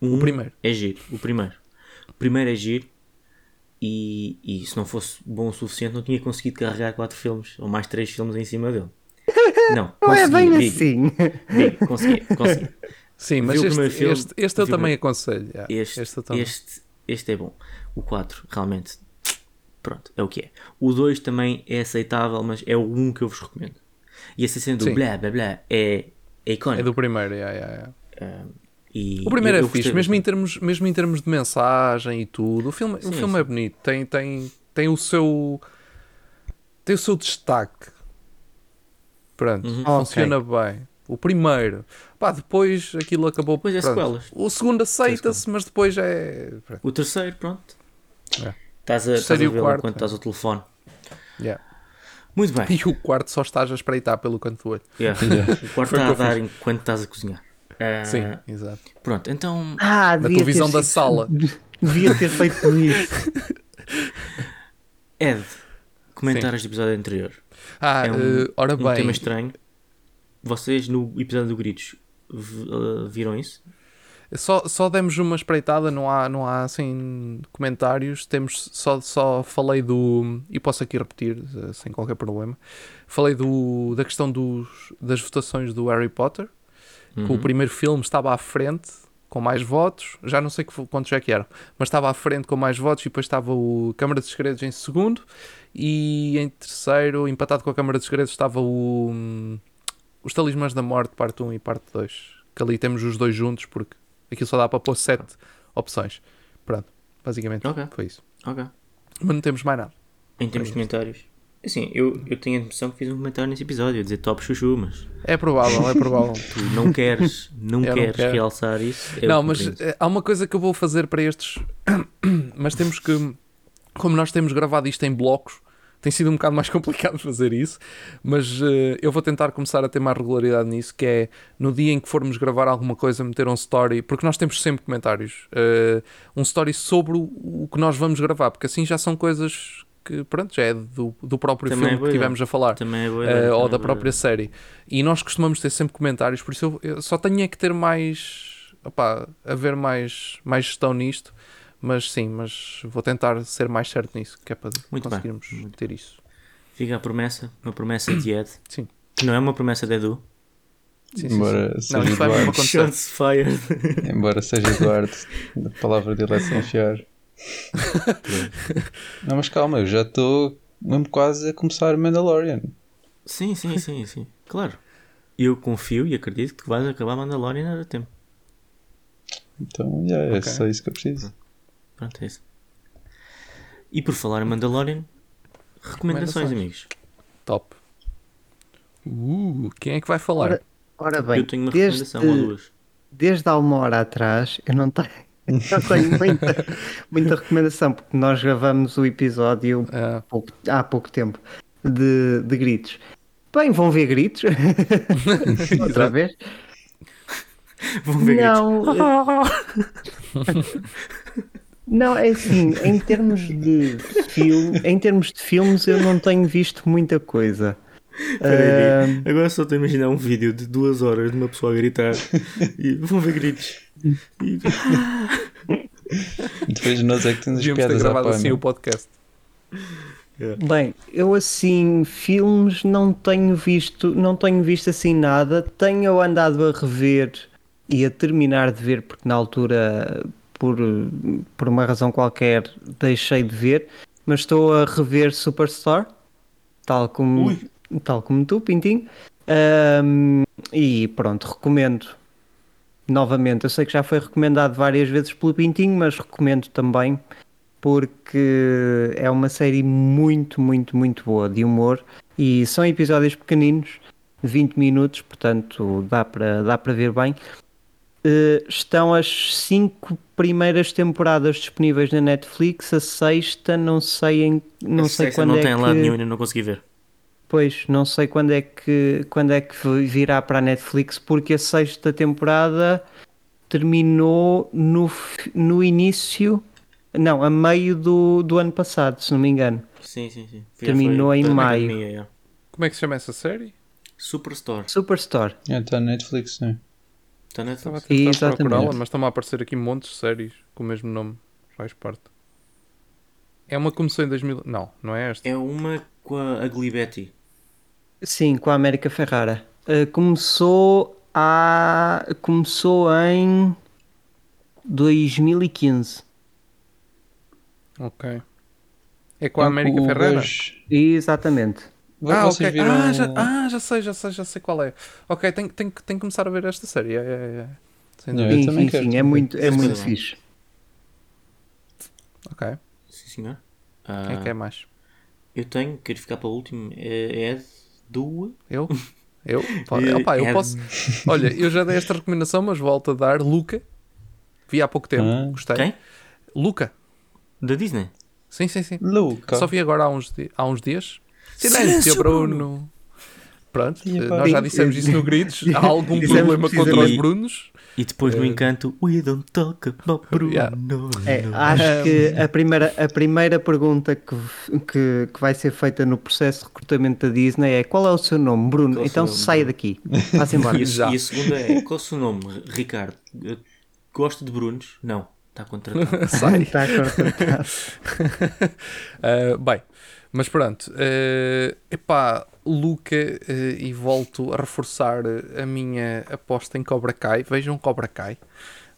Um
O primeiro.
é giro, o primeiro. O primeiro é giro e, e se não fosse bom o suficiente não tinha conseguido carregar quatro filmes ou mais três filmes em cima dele. *laughs* Não,
Não é
consegui,
bem
Big,
assim.
Big, consegui, consegui.
Sim, mas este,
filme?
este, este eu também aconselho. yeah.
Este,
Este eu também.
este, este é bom. O 4, realmente, pronto, é o que é. O 2 também é aceitável, mas é o 1 que eu vos recomendo. E essa cena do
Sim.
blá blá blá é, é icónico.
É do primeiro. yeah, yeah, yeah.
E
O primeiro
eu-
é
eu
fixe,
gostei
mesmo em, termos, mesmo em termos de mensagem e tudo. O filme,
Sim,
o filme
sim.
é bonito, tem, tem, tem o seu. tem o seu destaque. Pronto,
Uhum.
funciona bem. O primeiro. Pá, depois aquilo acabou.
Depois é
pronto.
sequelas.
O segundo aceita-se, mas depois é. pronto.
O terceiro, pronto.
É.
Estás a, estás a
o
vê-lo
quarto,
enquanto
é.
estás ao telefone.
Yeah.
Muito bem.
E o quarto só estás a espreitar pelo canto do olho.
Yeah. *laughs* O quarto
Foi
está a dar enquanto estás a cozinhar. Ah,
Sim, exato.
Pronto, então.
Ah,
Na televisão da
sido-
sala.
Devia ter feito *laughs* isso.
Ed, comentários do episódio anterior.
Ah,
É um,
eh, ora
um tema
bem.
estranho. Vocês no episódio do Gritos ah, viram isso?
Só, só demos uma espreitada, não há, não há assim comentários. Temos, só, só falei do. E posso aqui repetir, eh, sem qualquer problema. Falei do, da questão dos, das votações do Harry Potter. Que o
Uhum.
primeiro filme estava à frente com mais votos. Já não sei quantos é que eram, mas estava à frente com mais votos. E depois estava o Câmara dos Segredos em segundo. E em terceiro, empatado com a Câmara dos Segredos, estava o. Os Talismãs da Morte, parte 1 e parte 2. Que ali temos os dois juntos, porque aquilo só dá para pôr sete opções. Pronto, basicamente
Ok.
foi isso.
Ok.
Mas não temos mais nada.
Em termos de comentários. Assim, eu, eu tenho a impressão que fiz um comentário nesse episódio a dizer top chuchu, mas
É provável, é provável. *laughs*
tu não queres, não
Eu não
queres
quero.
realçar isso. eu
não, mas
compreendo.
eh, há uma coisa que eu vou fazer para estes. *coughs* mas temos que. Como nós temos gravado isto em blocos, tem sido um bocado mais *laughs* complicado fazer isso. Mas eh, eu vou tentar começar a ter mais regularidade nisso. Que é no dia em que formos gravar alguma coisa, meter um story. Porque nós temos sempre comentários. eh, um story sobre o, o que nós vamos gravar. Porque assim já são coisas que, pronto, já é do, do próprio
Também é
filme
boa
que tivemos a falar.
É boa também
ou
é
da
boa
própria série. E nós costumamos ter sempre comentários, por isso eu, eu só tenho é que ter mais. Opá, haver mais, mais gestão nisto. Mas sim, mas vou tentar ser mais certo nisso, que é para
Muito bem,
conseguirmos
muito
ter isso.
Fica a promessa, uma promessa de Ed. *clears throat*
Sim.
Que não é uma promessa de Edu.
Sim, sim,
Embora
sim.
seja
Não,
Eduardo.
Shots fired. *laughs*
Embora seja Eduardo, a palavra dele é sem fiar. *laughs* Não, mas calma, eu já estou mesmo quase a começar Mandalorian.
sim, sim, sim, sim. Claro. Eu confio e acredito que vais acabar Mandalorian a tempo.
Então, já é
Ok.
só isso que eu preciso.
Pronto, é isso. E por falar em Mandalorian, recomendações,
Recomendações.
amigos.
Top. Uh, quem é que vai falar?
Ora, ora bem,
eu tenho uma
desde,
recomendação ou duas.
desde há uma hora atrás eu não tenho, *laughs* não tenho muita, muita recomendação, porque nós gravamos o episódio
Ah,
pouco- há pouco tempo de, de gritos. Bem, vão ver gritos *laughs* outra vez?
Vão ver gritos. *laughs*
Não, é assim, *laughs* em termos de filme, em termos de filmes eu não tenho visto muita coisa.
Espera aí,
Ah,
Agora só estou a imaginar um vídeo de duas horas de uma pessoa a gritar e vão ver gritos. E- *laughs*
Depois nós é que temos
devíamos ter gravado assim
pana.
o podcast.
Bem, eu assim, filmes não tenho visto, não tenho visto assim nada. Tenho andado a rever e a terminar de ver, porque na altura, por, por uma razão qualquer, deixei de ver, mas estou a rever Superstar, tal como, tal como tu, Pintinho. Ahm, e pronto, recomendo novamente. Eu sei que já foi recomendado várias vezes pelo Pintinho, mas recomendo também porque é uma série muito, muito, muito boa de humor e são episódios pequeninos, 20 minutos, portanto dá para dá para ver bem. Eh, estão as cinco primeiras temporadas disponíveis na Netflix, a sexta não sei em, não
A
sei
sexta
quando
não
é
tem
que
lado nenhum, ainda não consegui ver.
Pois, não sei quando é que quando é que virá para a Netflix, porque a sexta temporada terminou no, no início, não, a meio do, do ano passado, se não me engano.
Sim, sim, sim. Já
Terminou
foi
em maio.
Como é que se chama essa série?
Superstore.
Superstore.
É, está na Netflix, né?
Está na
Estava a tentar procurá-la, mas estão a aparecer aqui montes de séries com o mesmo nome. Faz parte. É uma que começou em 2000. Não, não é esta.
É uma com a Ugly Betty.
Sim, com a América Ferrara. Uh, começou a começou em 2015.
Ok. É com a
É
América
gajo-
Exatamente.
Ah,
Vocês
ok.
viram...
Ah já, ah, já sei, já sei, já sei qual é. Ok, tenho, tenho, que- tenho que começar a ver esta série. É, é, é. Sem
Não,
sim,
também
sim,
quero,
sim, é muito, é muito
Sim.
fixe.
Ok.
Sim, senhor.
Quem
Ah,
é que é mais?
Eu tenho, quero ficar para o último. É, é do.
Eu? Eu, *laughs* opá, eu
é-
posso. Olha, eu já dei esta recomendação, mas volto a dar. Luca. Vi há pouco tempo,
Ah.
gostei.
Quem?
Luca.
Da Disney.
Sim, sim, sim.
Luca.
Só vi agora há uns, há uns dias.
Silêncio,
Silêncio, Bruno. Pronto,
E,
eh,
pá,
nós já dissemos isso no Gritos. Há algum problema contra os. Brunos?
E depois no
Eh,
encanto, we don't talk about Bruno.
Yeah.
É,
no.
acho que a primeira, a primeira pergunta que, que, que vai ser feita no processo de recrutamento da Disney é qual é o seu nome, Bruno?
Qual é
então
nome,
saia
Bruno?
daqui. Vá-se embora. *laughs*
E a,
Já.
e a segunda é: qual é o seu nome, Ricardo? Eh, Gosta de Brunos? Não, está contratado. *laughs*
Sai.
Está contratado.
Uh, *laughs* bem, mas pronto. Uh, epá, Luca, uh, e volto a reforçar a minha aposta em Cobra Kai. Vejam Cobra Kai.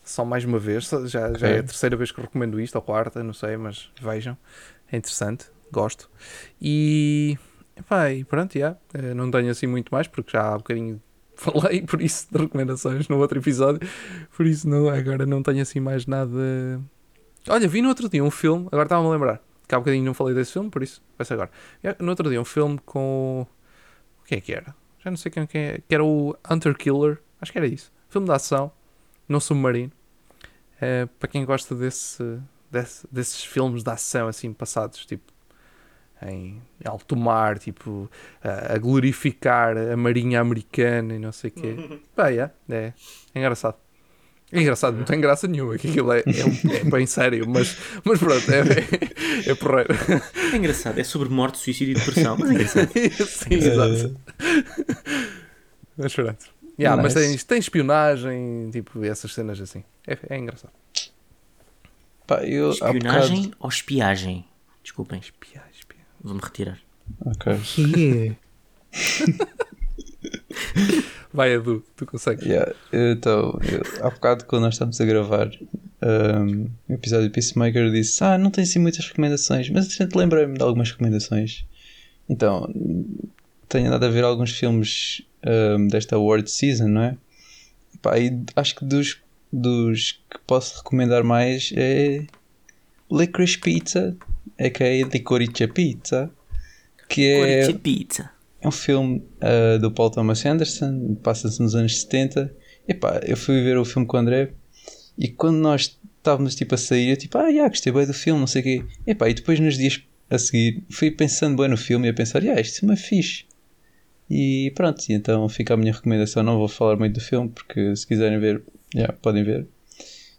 Só mais uma vez. Já, já é a terceira vez que recomendo isto, ou quarta, não sei, mas vejam. É interessante. Gosto. E, epá, e pronto, já. Uh, não tenho assim muito mais, porque já há bocadinho *laughs* falei, por isso, de recomendações no outro episódio. Por isso, não, agora não tenho assim mais nada. Olha, vi no outro dia um filme, agora estava-me a lembrar, que há bocadinho não falei desse filme, por isso ser agora. No outro dia um filme com. O que é que era? Já não sei quem, quem é. Que era o Hunter Killer, acho que era isso. Filme de ação, no submarino. Eh, para quem gosta desse, desse- desses filmes de ação assim passados, tipo em alto mar, tipo a, a glorificar a marinha americana e não sei o quê. *laughs* Pá, é, é engraçado. É engraçado, não tem graça nenhuma, que aquilo é, é, é bem sério, mas, mas pronto, é, é, é porreiro.
É engraçado, é sobre morte, suicídio e depressão, mas é engraçado. *laughs*
Sim, exato. Mas pronto. Yeah, Mas
Nice.
tem, tem espionagem, tipo, essas cenas assim. É, é engraçado.
Pá, eu,
Espionagem
bocado-
ou espiagem? Desculpem,
Espia, espia.
vou-me retirar.
Ok.
Que *laughs*
Vai, Edu, tu consegues.
Yeah, então, eu, há bocado quando nós estávamos a gravar um, o episódio de Peacemaker, eu disse: Ah, não tem assim muitas recomendações, mas a gente lembrei-me de algumas recomendações. Então, tenho andado a ver alguns filmes um, desta award season, não é? Pá, e acho que dos, dos que posso recomendar mais é Licorice Pizza, a.k.a. Licorice Pizza, que é.
Corice pizza.
É um filme ah, do Paul Thomas Anderson, passa-se nos anos 70. Epá, eu fui ver o filme com o André e quando nós estávamos tipo a sair, eu tipo, ah, yeah, gostei bem do filme, não sei o quê. Epá, e depois nos dias a seguir fui pensando bem no filme e a pensar, yeah, este filme é fixe. E pronto, e então fica a minha recomendação. Não vou falar muito do filme porque se quiserem ver, yeah, podem ver.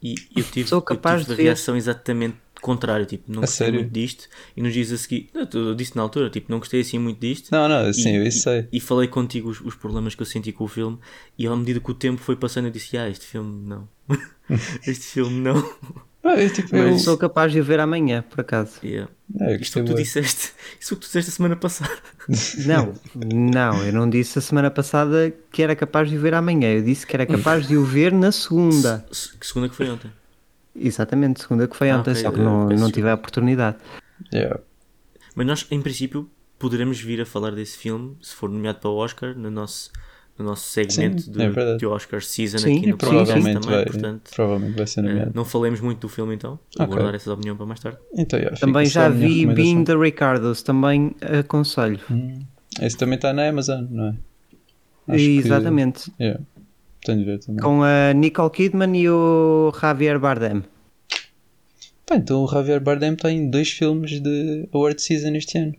E eu tive,
Sou
eu
capaz
tive a
de ver.
reação exatamente contrária, tipo, não
A
gostei
sério?
muito disto. E nos dias a seguir, eu, eu disse na altura, tipo, não gostei assim muito disto.
Não, não, sim,
E-
eu isso sei.
E falei contigo os, os problemas que eu senti com o filme, e à medida que o tempo foi passando, eu disse: Ah, este filme não. *laughs* este filme não.
Ah, eu, tipo, eu,
eu sou capaz de o ver amanhã, por acaso.
Yeah.
é, eu
Isto que tu disseste, isso que tu disseste a semana passada. *laughs*
Não, não, eu não disse a semana passada que era capaz de o ver amanhã. Eu disse que era capaz de o ver na segunda.
Segunda que foi ontem.
Exatamente, segunda que foi
Ah,
ontem,
ok,
só que não, não tive a oportunidade.
Yeah.
Mas nós, em princípio, poderemos vir a falar desse filme se for nomeado para o Oscar no nosso, no nosso segmento
Sim,
de,
é
Oscar Season
Sim,
aqui no
Provavelmente
também.
vai,
Portanto,
provavelmente vai ser
eh,
nomeado.
não falemos muito do filme então. Vou
Ok.
guardar essa opinião para mais tarde.
Então, yeah,
Também já vi. Being the Ricardos, também aconselho.
Hum, Esse também está na Amazon, não é? Acho que-
Exatamente.
yeah, tenho de ver também.
Com a Nicole Kidman e o Javier Bardem.
Pá, então o Javier Bardem está em dois filmes de Award Season este ano.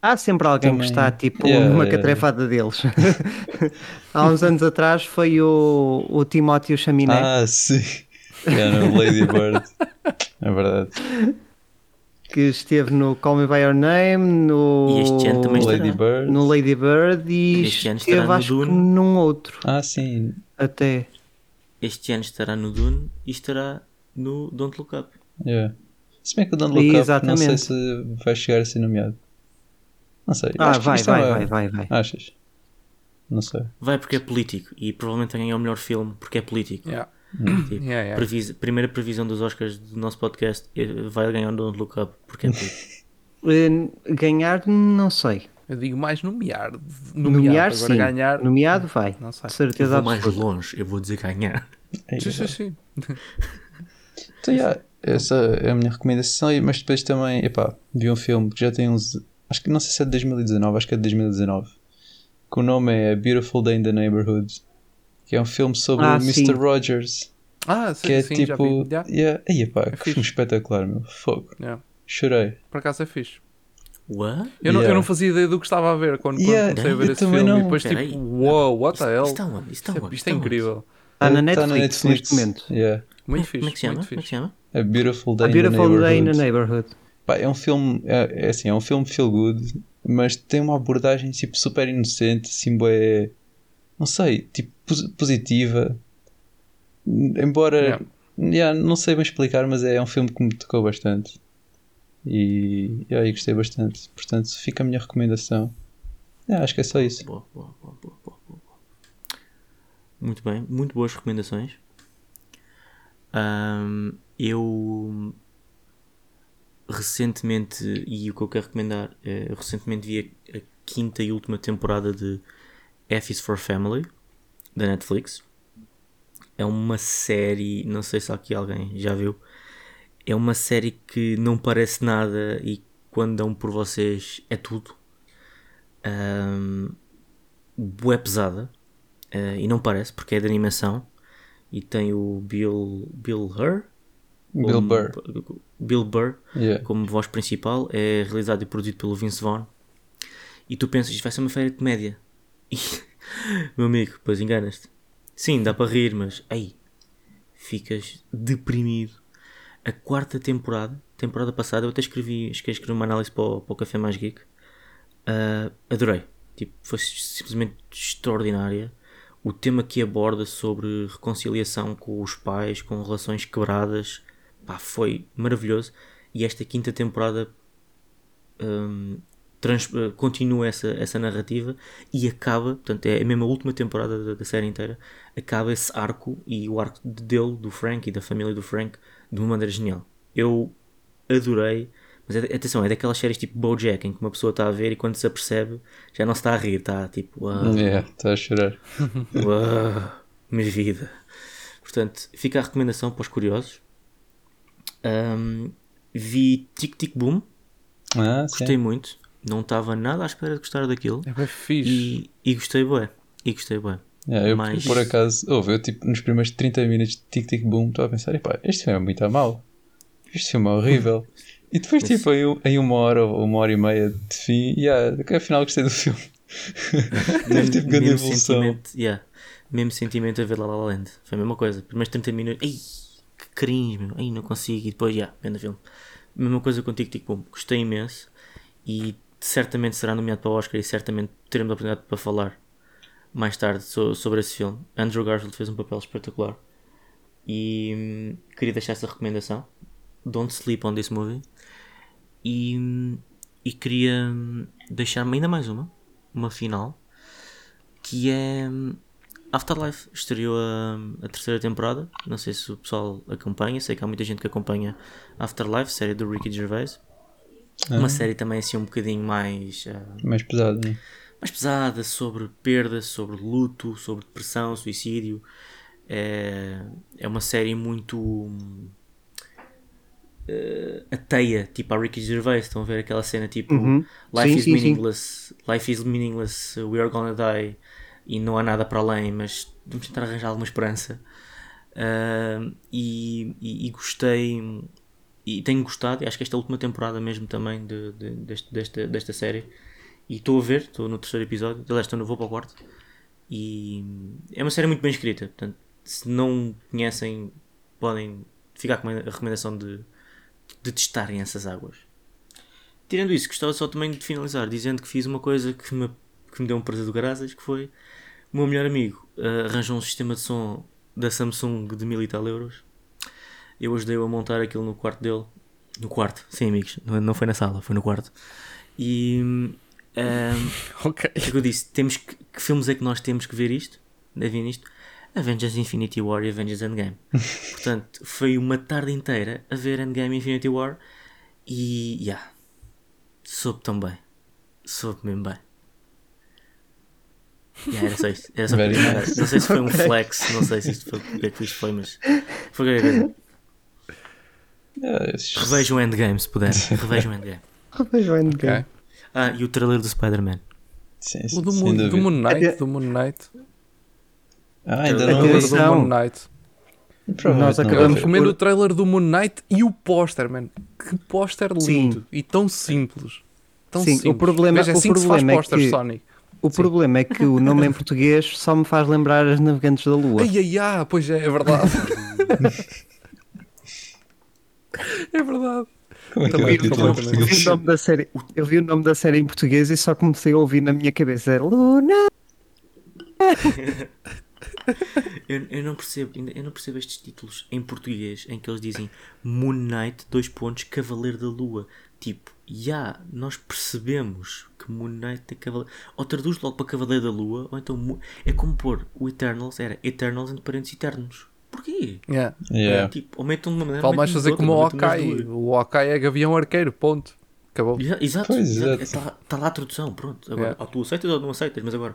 Há sempre alguém
Também.
que está tipo
Yeah,
numa
yeah,
catrefada deles. *laughs* Há uns anos atrás foi o, o Timóteo Chaminé.
Ah, sim. *laughs* Yeah, no Lady Bird. É verdade.
Que esteve no Call Me By Your Name, no,
este ano também
Lady. Bird.
no Lady Bird e
Este ano
esteve
estará no
acho que
Dune.
num outro
Ah, sim.
até.
Este ano estará no Dune e estará no Don't Look Up.
Yeah. Se bem que o Don't Look Up, não sei se vai chegar a ser nomeado. Não sei.
Ah,
Acho que
vai,
isto
vai,
é-
vai, vai, vai.
Achas? Não sei.
Vai porque é político e provavelmente vai ganhar o melhor filme porque é político.
Yeah.
Tipo,
Yeah, yeah.
previs- primeira previsão dos Oscars do nosso podcast eh, vai ganhar o Don't Look Up porque é. *laughs*
Eh, Ganhar, não sei.
Eu digo mais nomear. Nomear,
Nomear,
agora
sim.
ganhar.
Nomeado, vai.
Não sei.
De
Eu
certeza
vou mais longe, eu vou dizer ganhar.
Aí,
Sim, sim, sim.
Então, yeah, essa é a minha recomendação, e- mas depois também, epá, vi um filme que já tem uns. Acho que não sei se é de 2019, acho que é de 2019, que o nome é A Beautiful Day in the Neighborhood, que é um filme sobre
Ah,
o Mr.
sim.
Rogers,
Ah, sim,
que é
sim, já
tipo.
vi. Yeah,
Yeah. Aí, pá, que
fixe.
filme espetacular, meu. Fogo.
yeah.
Chorei.
Por acaso é fixe.
What?
Eu, não, eu
Yeah.
não fazia ideia do que estava a ver quando, quando
Yeah,
comecei a ver
eu
esse filme.
não.
E depois,
Peraí.
tipo, wow, what the hell?
Isto? Isto
Isto é-
onde?
Isto é
onde?
incrível.
Está na Netflix, neste momento.
Yeah.
Muito
Como
fixe.
é que se chama?
Muito
Como é que se chama?
A Beautiful Day
A
in the
Beautiful Day in the
Neighborhood. Pá, é um filme, é, é assim, é um filme feel good, mas tem uma abordagem tipo super inocente, assim, bué, não sei, tipo pos- positiva. Embora,
Yeah.
yeah, não sei bem explicar, mas é um filme que me tocou bastante. E yeah, eu gostei bastante. Portanto, fica a minha recomendação. Yeah, acho que é só isso.
Boa, boa, boa, boa, boa, boa. Muito bem, muito boas recomendações. Ahm, eu recentemente, e o que eu quero recomendar, é, eu recentemente vi a, a quinta e última temporada de F is for Family da Netflix. É uma série, não sei se aqui alguém já viu. É uma série que não parece nada e quando dão por vocês é tudo. Um, bué pesada eh, e não parece porque é de animação e tem o Bill Bill Hur
Bill
como-
Burr.
Bill Burr
Yeah.
como voz principal é realizado e produzido pelo Vince Vaughn e tu pensas isto vai ser uma feira de comédia *laughs* meu amigo, pois enganas-te sim, dá para rir, mas aí ficas deprimido a quarta temporada temporada passada eu até escrevi, escrevi uma análise para o, para o Café Mais Geek Uh, adorei. Tipo, foi simplesmente extraordinária. O tema que aborda sobre reconciliação com os pais, com relações quebradas, pá, foi maravilhoso. E esta quinta temporada um, trans- uh, continua essa, essa narrativa e acaba, portanto, é a mesma última temporada da, da série inteira. Acaba esse arco e o arco dele, do Frank e da família do Frank, de uma maneira genial. Eu adorei. Mas é- atenção, é daquelas séries tipo Bojack em que uma pessoa está a ver e quando se apercebe já não se está a rir, está tipo, uau,
Yeah, está a chorar. *laughs*
uau, minha vida. Portanto, fica a recomendação para os curiosos. Ahm, vi Tic Tic Boom,
Ah,
gostei
sim.
muito, não estava nada à espera de gostar daquilo
É bem fixe.
e, e gostei bué, e gostei bué.
Yeah, eu,
Mas-
por acaso, houve, eu tipo, nos primeiros 30 minutos de Tic Tic Boom, estava a pensar, epá, este filme é muito a mal. Este filme é horrível. E depois,
Mas-
tipo, em, um- em uma hora ou uma hora e meia de fim, yeah, afinal gostei do filme. *laughs* Teve tipo grande
mesmo
evolução.
sentimento, yeah, mesmo sentimento a ver La La Land. Foi a mesma coisa. Primeiros 30 minutos, ai, que cringe, meu. Ai, não consigo. E depois, já, vendo o filme. Mesma coisa com Tic Tic Boom. Gostei imenso. E certamente será nomeado para o Oscar e certamente teremos a oportunidade para falar mais tarde so- sobre esse filme. Andrew Garfield fez um papel espetacular. E hum, queria deixar essa recomendação. Don't sleep on this movie. E, hum, e queria hum, deixar-me ainda mais uma. Uma final. Que é Afterlife. Estreou a, a terceira temporada. Não sei se o pessoal acompanha. Sei que há muita gente que acompanha Afterlife, série do Ricky Gervais. Uma série também assim um bocadinho mais. ah,
Mais pesado, né?
mais pesada sobre perda, sobre luto, sobre depressão, suicídio. É, é uma série muito eh, ateia, tipo a Ricky Gervais. Estão a ver aquela cena tipo
Uhum.
Life
Sim,
is
sim, sim.
meaningless, life is meaningless, we are gonna die e não há nada para além, mas vamos tentar arranjar alguma esperança. Ah, e, e- e gostei e tenho gostado, e acho que esta última temporada mesmo também de, de- deste- desta, desta série e estou a ver, estou no terceiro episódio, aliás estou no vou para o quarto e é uma série muito bem escrita, portanto se não conhecem podem ficar com a recomendação de, de testarem essas águas. Tirando isso, gostava só também de finalizar dizendo que fiz uma coisa que me, que me deu um prazer do graças, que foi o meu melhor amigo ah, arranjou um sistema de som da Samsung de mil e tal euros. Eu ajudei-o a montar aquilo no quarto dele. No quarto, sim amigos, não, não foi na sala, foi no quarto. E ahm, *laughs*
Ok.
o que é que eu disse? Temos que, que filmes é que nós temos que ver isto? Devem isto? Avengers Infinity War e Avengers Endgame. *laughs* Portanto, foi uma tarde inteira a ver Endgame e Infinity War e, yeah, soube tão bem. Soube mesmo bem. Yeah, era só isto. Era só
nice.
Não sei se foi um *laughs* flex, não sei se isto foi o que é que isto foi, mas foi qualquer coisa.
Esses-
Revejam Endgame se puderem. *laughs* Revejam Endgame.
Revejam o Endgame.
Ok.
Ah, e o trailer do Spider-Man.
Sim,
O do, Moon, do. Moon Knight. Do Moon Knight.
Ah, ainda
O
não
trailer
vi.
do. Moon Knight.
Nós acabamos
Eu recomendo
por-
o trailer do Moon Knight e o póster, man. Que póster
Sim.
lindo e tão simples. Tão
Sim, o
simples.
problema-
Veja, é
o
assim que se faz
problema é que-
Sonic.
O problema é que o nome em português só me faz lembrar as navegantes da Lua.
Ai, ai, ai, pois é, é verdade. *laughs* é verdade.
Como é que
Também,
eu vi.
Eu o nome da série, eu vi o nome da série em português e só comecei a ouvir na minha cabeça. Luna! *laughs*
Eu, eu não percebo, eu não percebo estes títulos em português em que eles dizem Moon Knight, dois pontos, Cavaleiro da Lua. Tipo, já, nós percebemos que Moon Knight é Cavaleiro. Ou traduz logo para Cavaleiro da Lua, ou então é como pôr o Eternals, era Eternals entre parênteses eternos. Porquê?
Yeah.
Yeah.
Tipo, aumentam de uma maneira.
Vale mais fazer
outra,
como o
duas.
O Hawkeye é Gavião Arqueiro, ponto. Acabou.
Exa- Exato. Está tá lá a tradução, pronto. Agora,
Yeah.
ou tu aceitas ou não aceitas, mas agora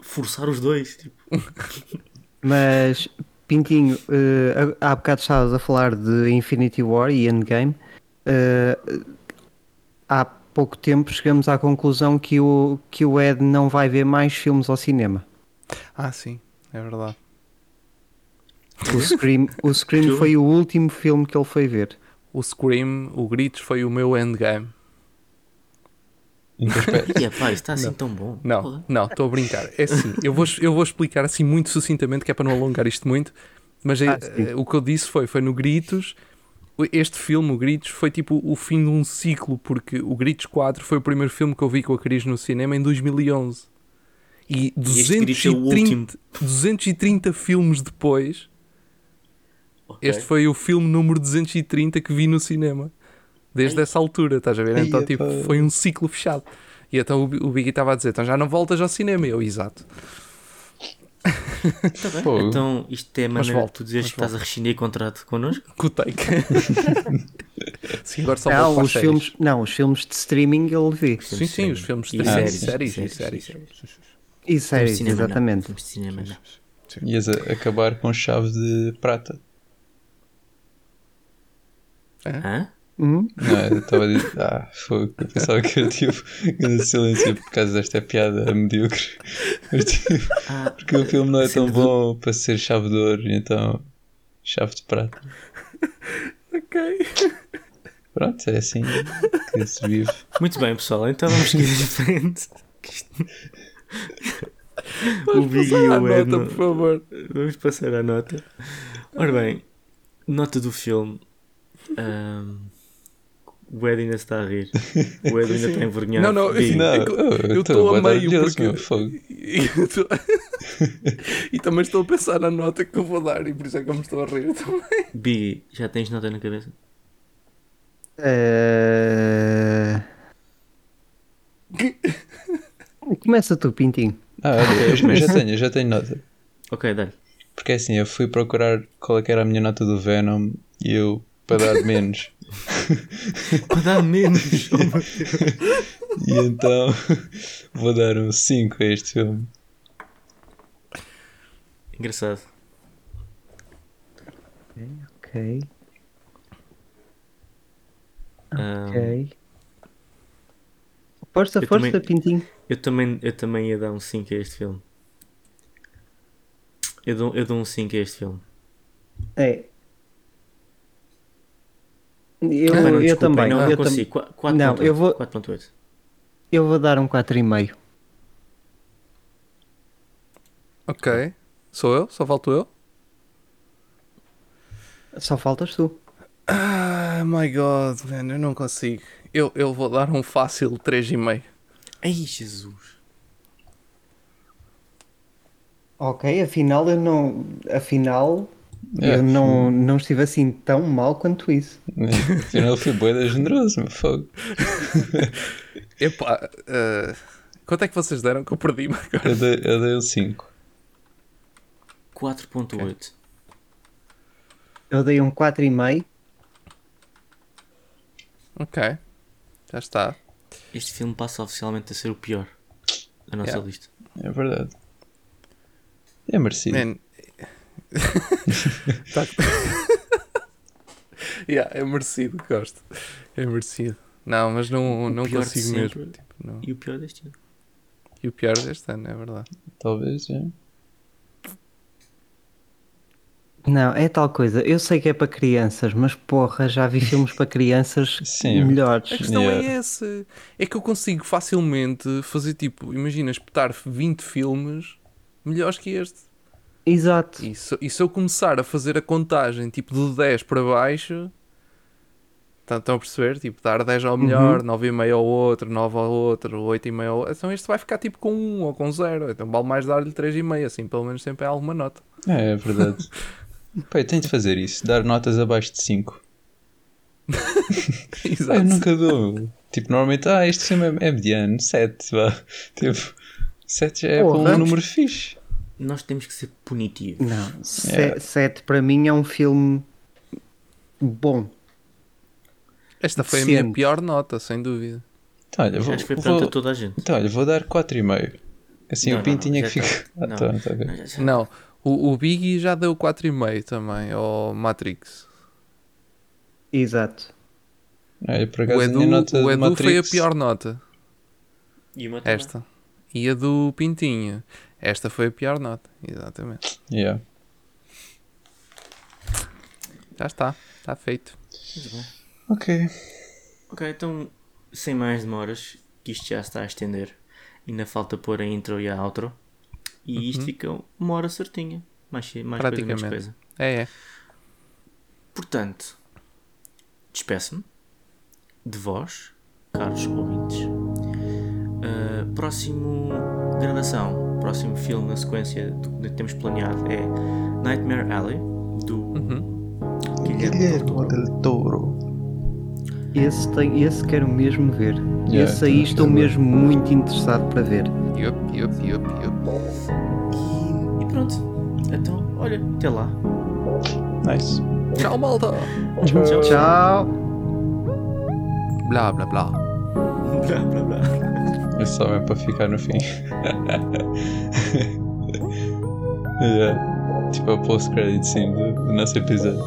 forçar os dois, tipo. *laughs*
Mas, Pintinho, eh, há bocado estavas a falar de Infinity War e Endgame. Eh, há pouco tempo chegamos à conclusão que o, que o Ed não vai ver mais filmes ao cinema.
Ah, sim, é verdade.
O Scream, o Scream foi o último filme que ele foi ver.
O Scream, o Gritos foi o meu endgame.
E é pá, está assim tão bom.
Não, não, estou a brincar. É assim, eu vou, eu vou explicar assim muito sucintamente, que é para não alongar isto muito, mas é-
Ah,
eh, o que eu disse foi, foi no Gritos, este filme, o Gritos, foi tipo o fim de um ciclo, porque o Gritos 4 foi o primeiro filme que eu vi com a Cris no cinema em 2011. E
este Gritos é o
230, 230 filmes depois,
Ok.
este foi o filme número 230 que vi no cinema. Desde
Ai.
essa altura, estás a ver?
Ai,
Então, tipo, foi um ciclo fechado. E então o Bi- o Biggie estava a dizer: então já não voltas ao cinema. Eu, exato.
Tá. Então, isto é a maneira
volto,
de tu dizes que estás a rescindir contrato connosco?
Com o take. *laughs* sim, agora só
Não, os filmes, não, os filmes de streaming ele vê.
Sim, sim, os filmes de
E
séries,
séries,
séries, e
séries,
séries.
séries.
E
Filmes de
séries,
cinema, não.
exatamente.
Filmes de cinema, não.
Ias acabar com chave de prata.
Hã?
Hum?
Não, eu estava a dizer. Ah, fogo. Eu pensava que tipo. grande silêncio por causa desta piada medíocre. Mas, tipo,
Ah,
porque o filme não é tão bom para ser chave de ouro, então. Chave de prata.
Ok.
Pronto, é assim que se vive.
Muito bem, pessoal, então vamos seguir em frente. O Big e
A
Ed.
nota,
não-
por favor.
Vamos passar à nota. Ora bem, nota do filme. Ahm, o Ed ainda está a rir. O Ed ainda *laughs* está envergonhado.
Não, não,
Big,
Sim,
Não,
é eu-
eu estou
a meio porque-
meu, fogo.
E, *laughs* eu tô- *laughs* e também estou a pensar na nota que eu vou dar e por isso é que eu me estou a rir também.
Big, já tens nota na cabeça?
Eh, Começa tu, Pintinho.
Ah, olha, eu, já tenho, eu já tenho nota.
Ok, dá-lhe.
Porque é assim, eu fui procurar qual é que era a minha nota do Venom e eu, para dar menos. *laughs*
Para dar menos. *laughs* Oh,
E então vou dar um 5 a este filme.
Engraçado.
Ok, ok. Força,
Eu
força,
também-
Pintinho.
eu, também, eu também ia dar um 5 a este filme. Eu dou, eu dou um 5 a este filme.
É. Eu,
Ah, não,
eu
desculpem,
também.
Não,
eu, tam-
consigo. Qua- 4.8.
Não, eu vou-
4.8.
eu vou dar um 4,5.
Ok. Sou eu? Só falto eu?
Só faltas tu.
Ah, my god, man, eu não consigo. Eu, eu vou dar um fácil 3,5.
Ai, Jesus.
Ok, afinal eu não. Afinal
É,
eu não, não estive assim tão mal quanto isso. *laughs*
Afinal fui boeda generoso, meu fogo. *laughs*
Epá, ah, quanto é que vocês deram que eu perdi-me *laughs* agora?
Eu dei, eu dei um 5.
4.8.
Eu dei um 4,5.
Ok, já está.
Este filme passa oficialmente a ser o pior da nossa
Yeah.
lista.
É verdade. É merecido.
Man. *laughs* Tá- *laughs* yeah, é merecido, gosto. É merecido. Não, mas não,
O
não consigo mesmo. Tipo, não.
E o pior deste ano.
E o pior deste ano, é verdade.
Talvez, é.
Não, é tal coisa. Eu sei que é para crianças, mas porra, já vi filmes para crianças *laughs*
Sim.
melhores.
A questão
Yeah.
é essa. É que eu consigo facilmente fazer tipo, imagina, espetar 20 filmes melhores que este.
Exato.
E se, e se eu começar a fazer a contagem tipo do 10 para baixo, tá- estão a perceber? Tipo, dar 10 ao melhor, 9,5 ao outro, 9 ao outro, 8,5 ao outro. Então este vai ficar tipo com 1 ou com 0. Então vale mais dar-lhe 3,5, assim pelo menos sempre é alguma nota.
É, é verdade. *laughs* Eu tenho de fazer isso, dar notas abaixo de 5. *laughs*
Exato.
eu nunca dou. Tipo, normalmente, ah, este filme é, é mediano, 7, vá. Tipo, 7 já é
Porra.
para um número fixe.
Nós temos que ser punitivos.
Não, se-
É.
sete para mim é um filme bom.
Esta foi a minha pior nota, sem dúvida.
Então, olha, vou,
Acho que foi
vou,
perante a toda a gente.
então, olha, vou dar 4,5. Assim
Não,
o Pinto
não,
tinha
já
que
tá.
ficar. Ah,
Não.
tá, tá bem.
Não, já-
Não, o, o Biggie já deu 4,5 também ao Matrix.
Exato.
Olha, por
O
acaso a
Edu, o Edu foi a pior nota.
E uma também.
Esta. E a do Pintinho. Esta foi a pior nota. Exatamente.
Yeah.
Já está. Está feito.
Ok.
Ok, então, sem mais demoras, que isto já está a estender. Ainda falta pôr a intro e a outro. E isto fica uma hora certinha. Mais, mais coisa, menos
Praticamente.
coisa.
É, é.
Portanto, despeço-me de vós, caros ouvintes. Uh, próximo gravação, próximo filme na sequência do que temos planeado é Nightmare Alley, do
Uhum.
Guilherme Del Toro.
del Toro.
Esse, tem, esse quero mesmo ver.
Yeah,
esse aí estou
ver.
mesmo muito interessado para ver.
Yup, yup, yup, yup.
E, e pronto. Então, olha, até lá.
Nice.
Tchau, malta.
Tchau.
Tchau!
Blá, blá, blá.
Blá, blá, blá.
É só mesmo para ficar no fim. yeah. *laughs* Tipo a post-credit do, do nosso episódio.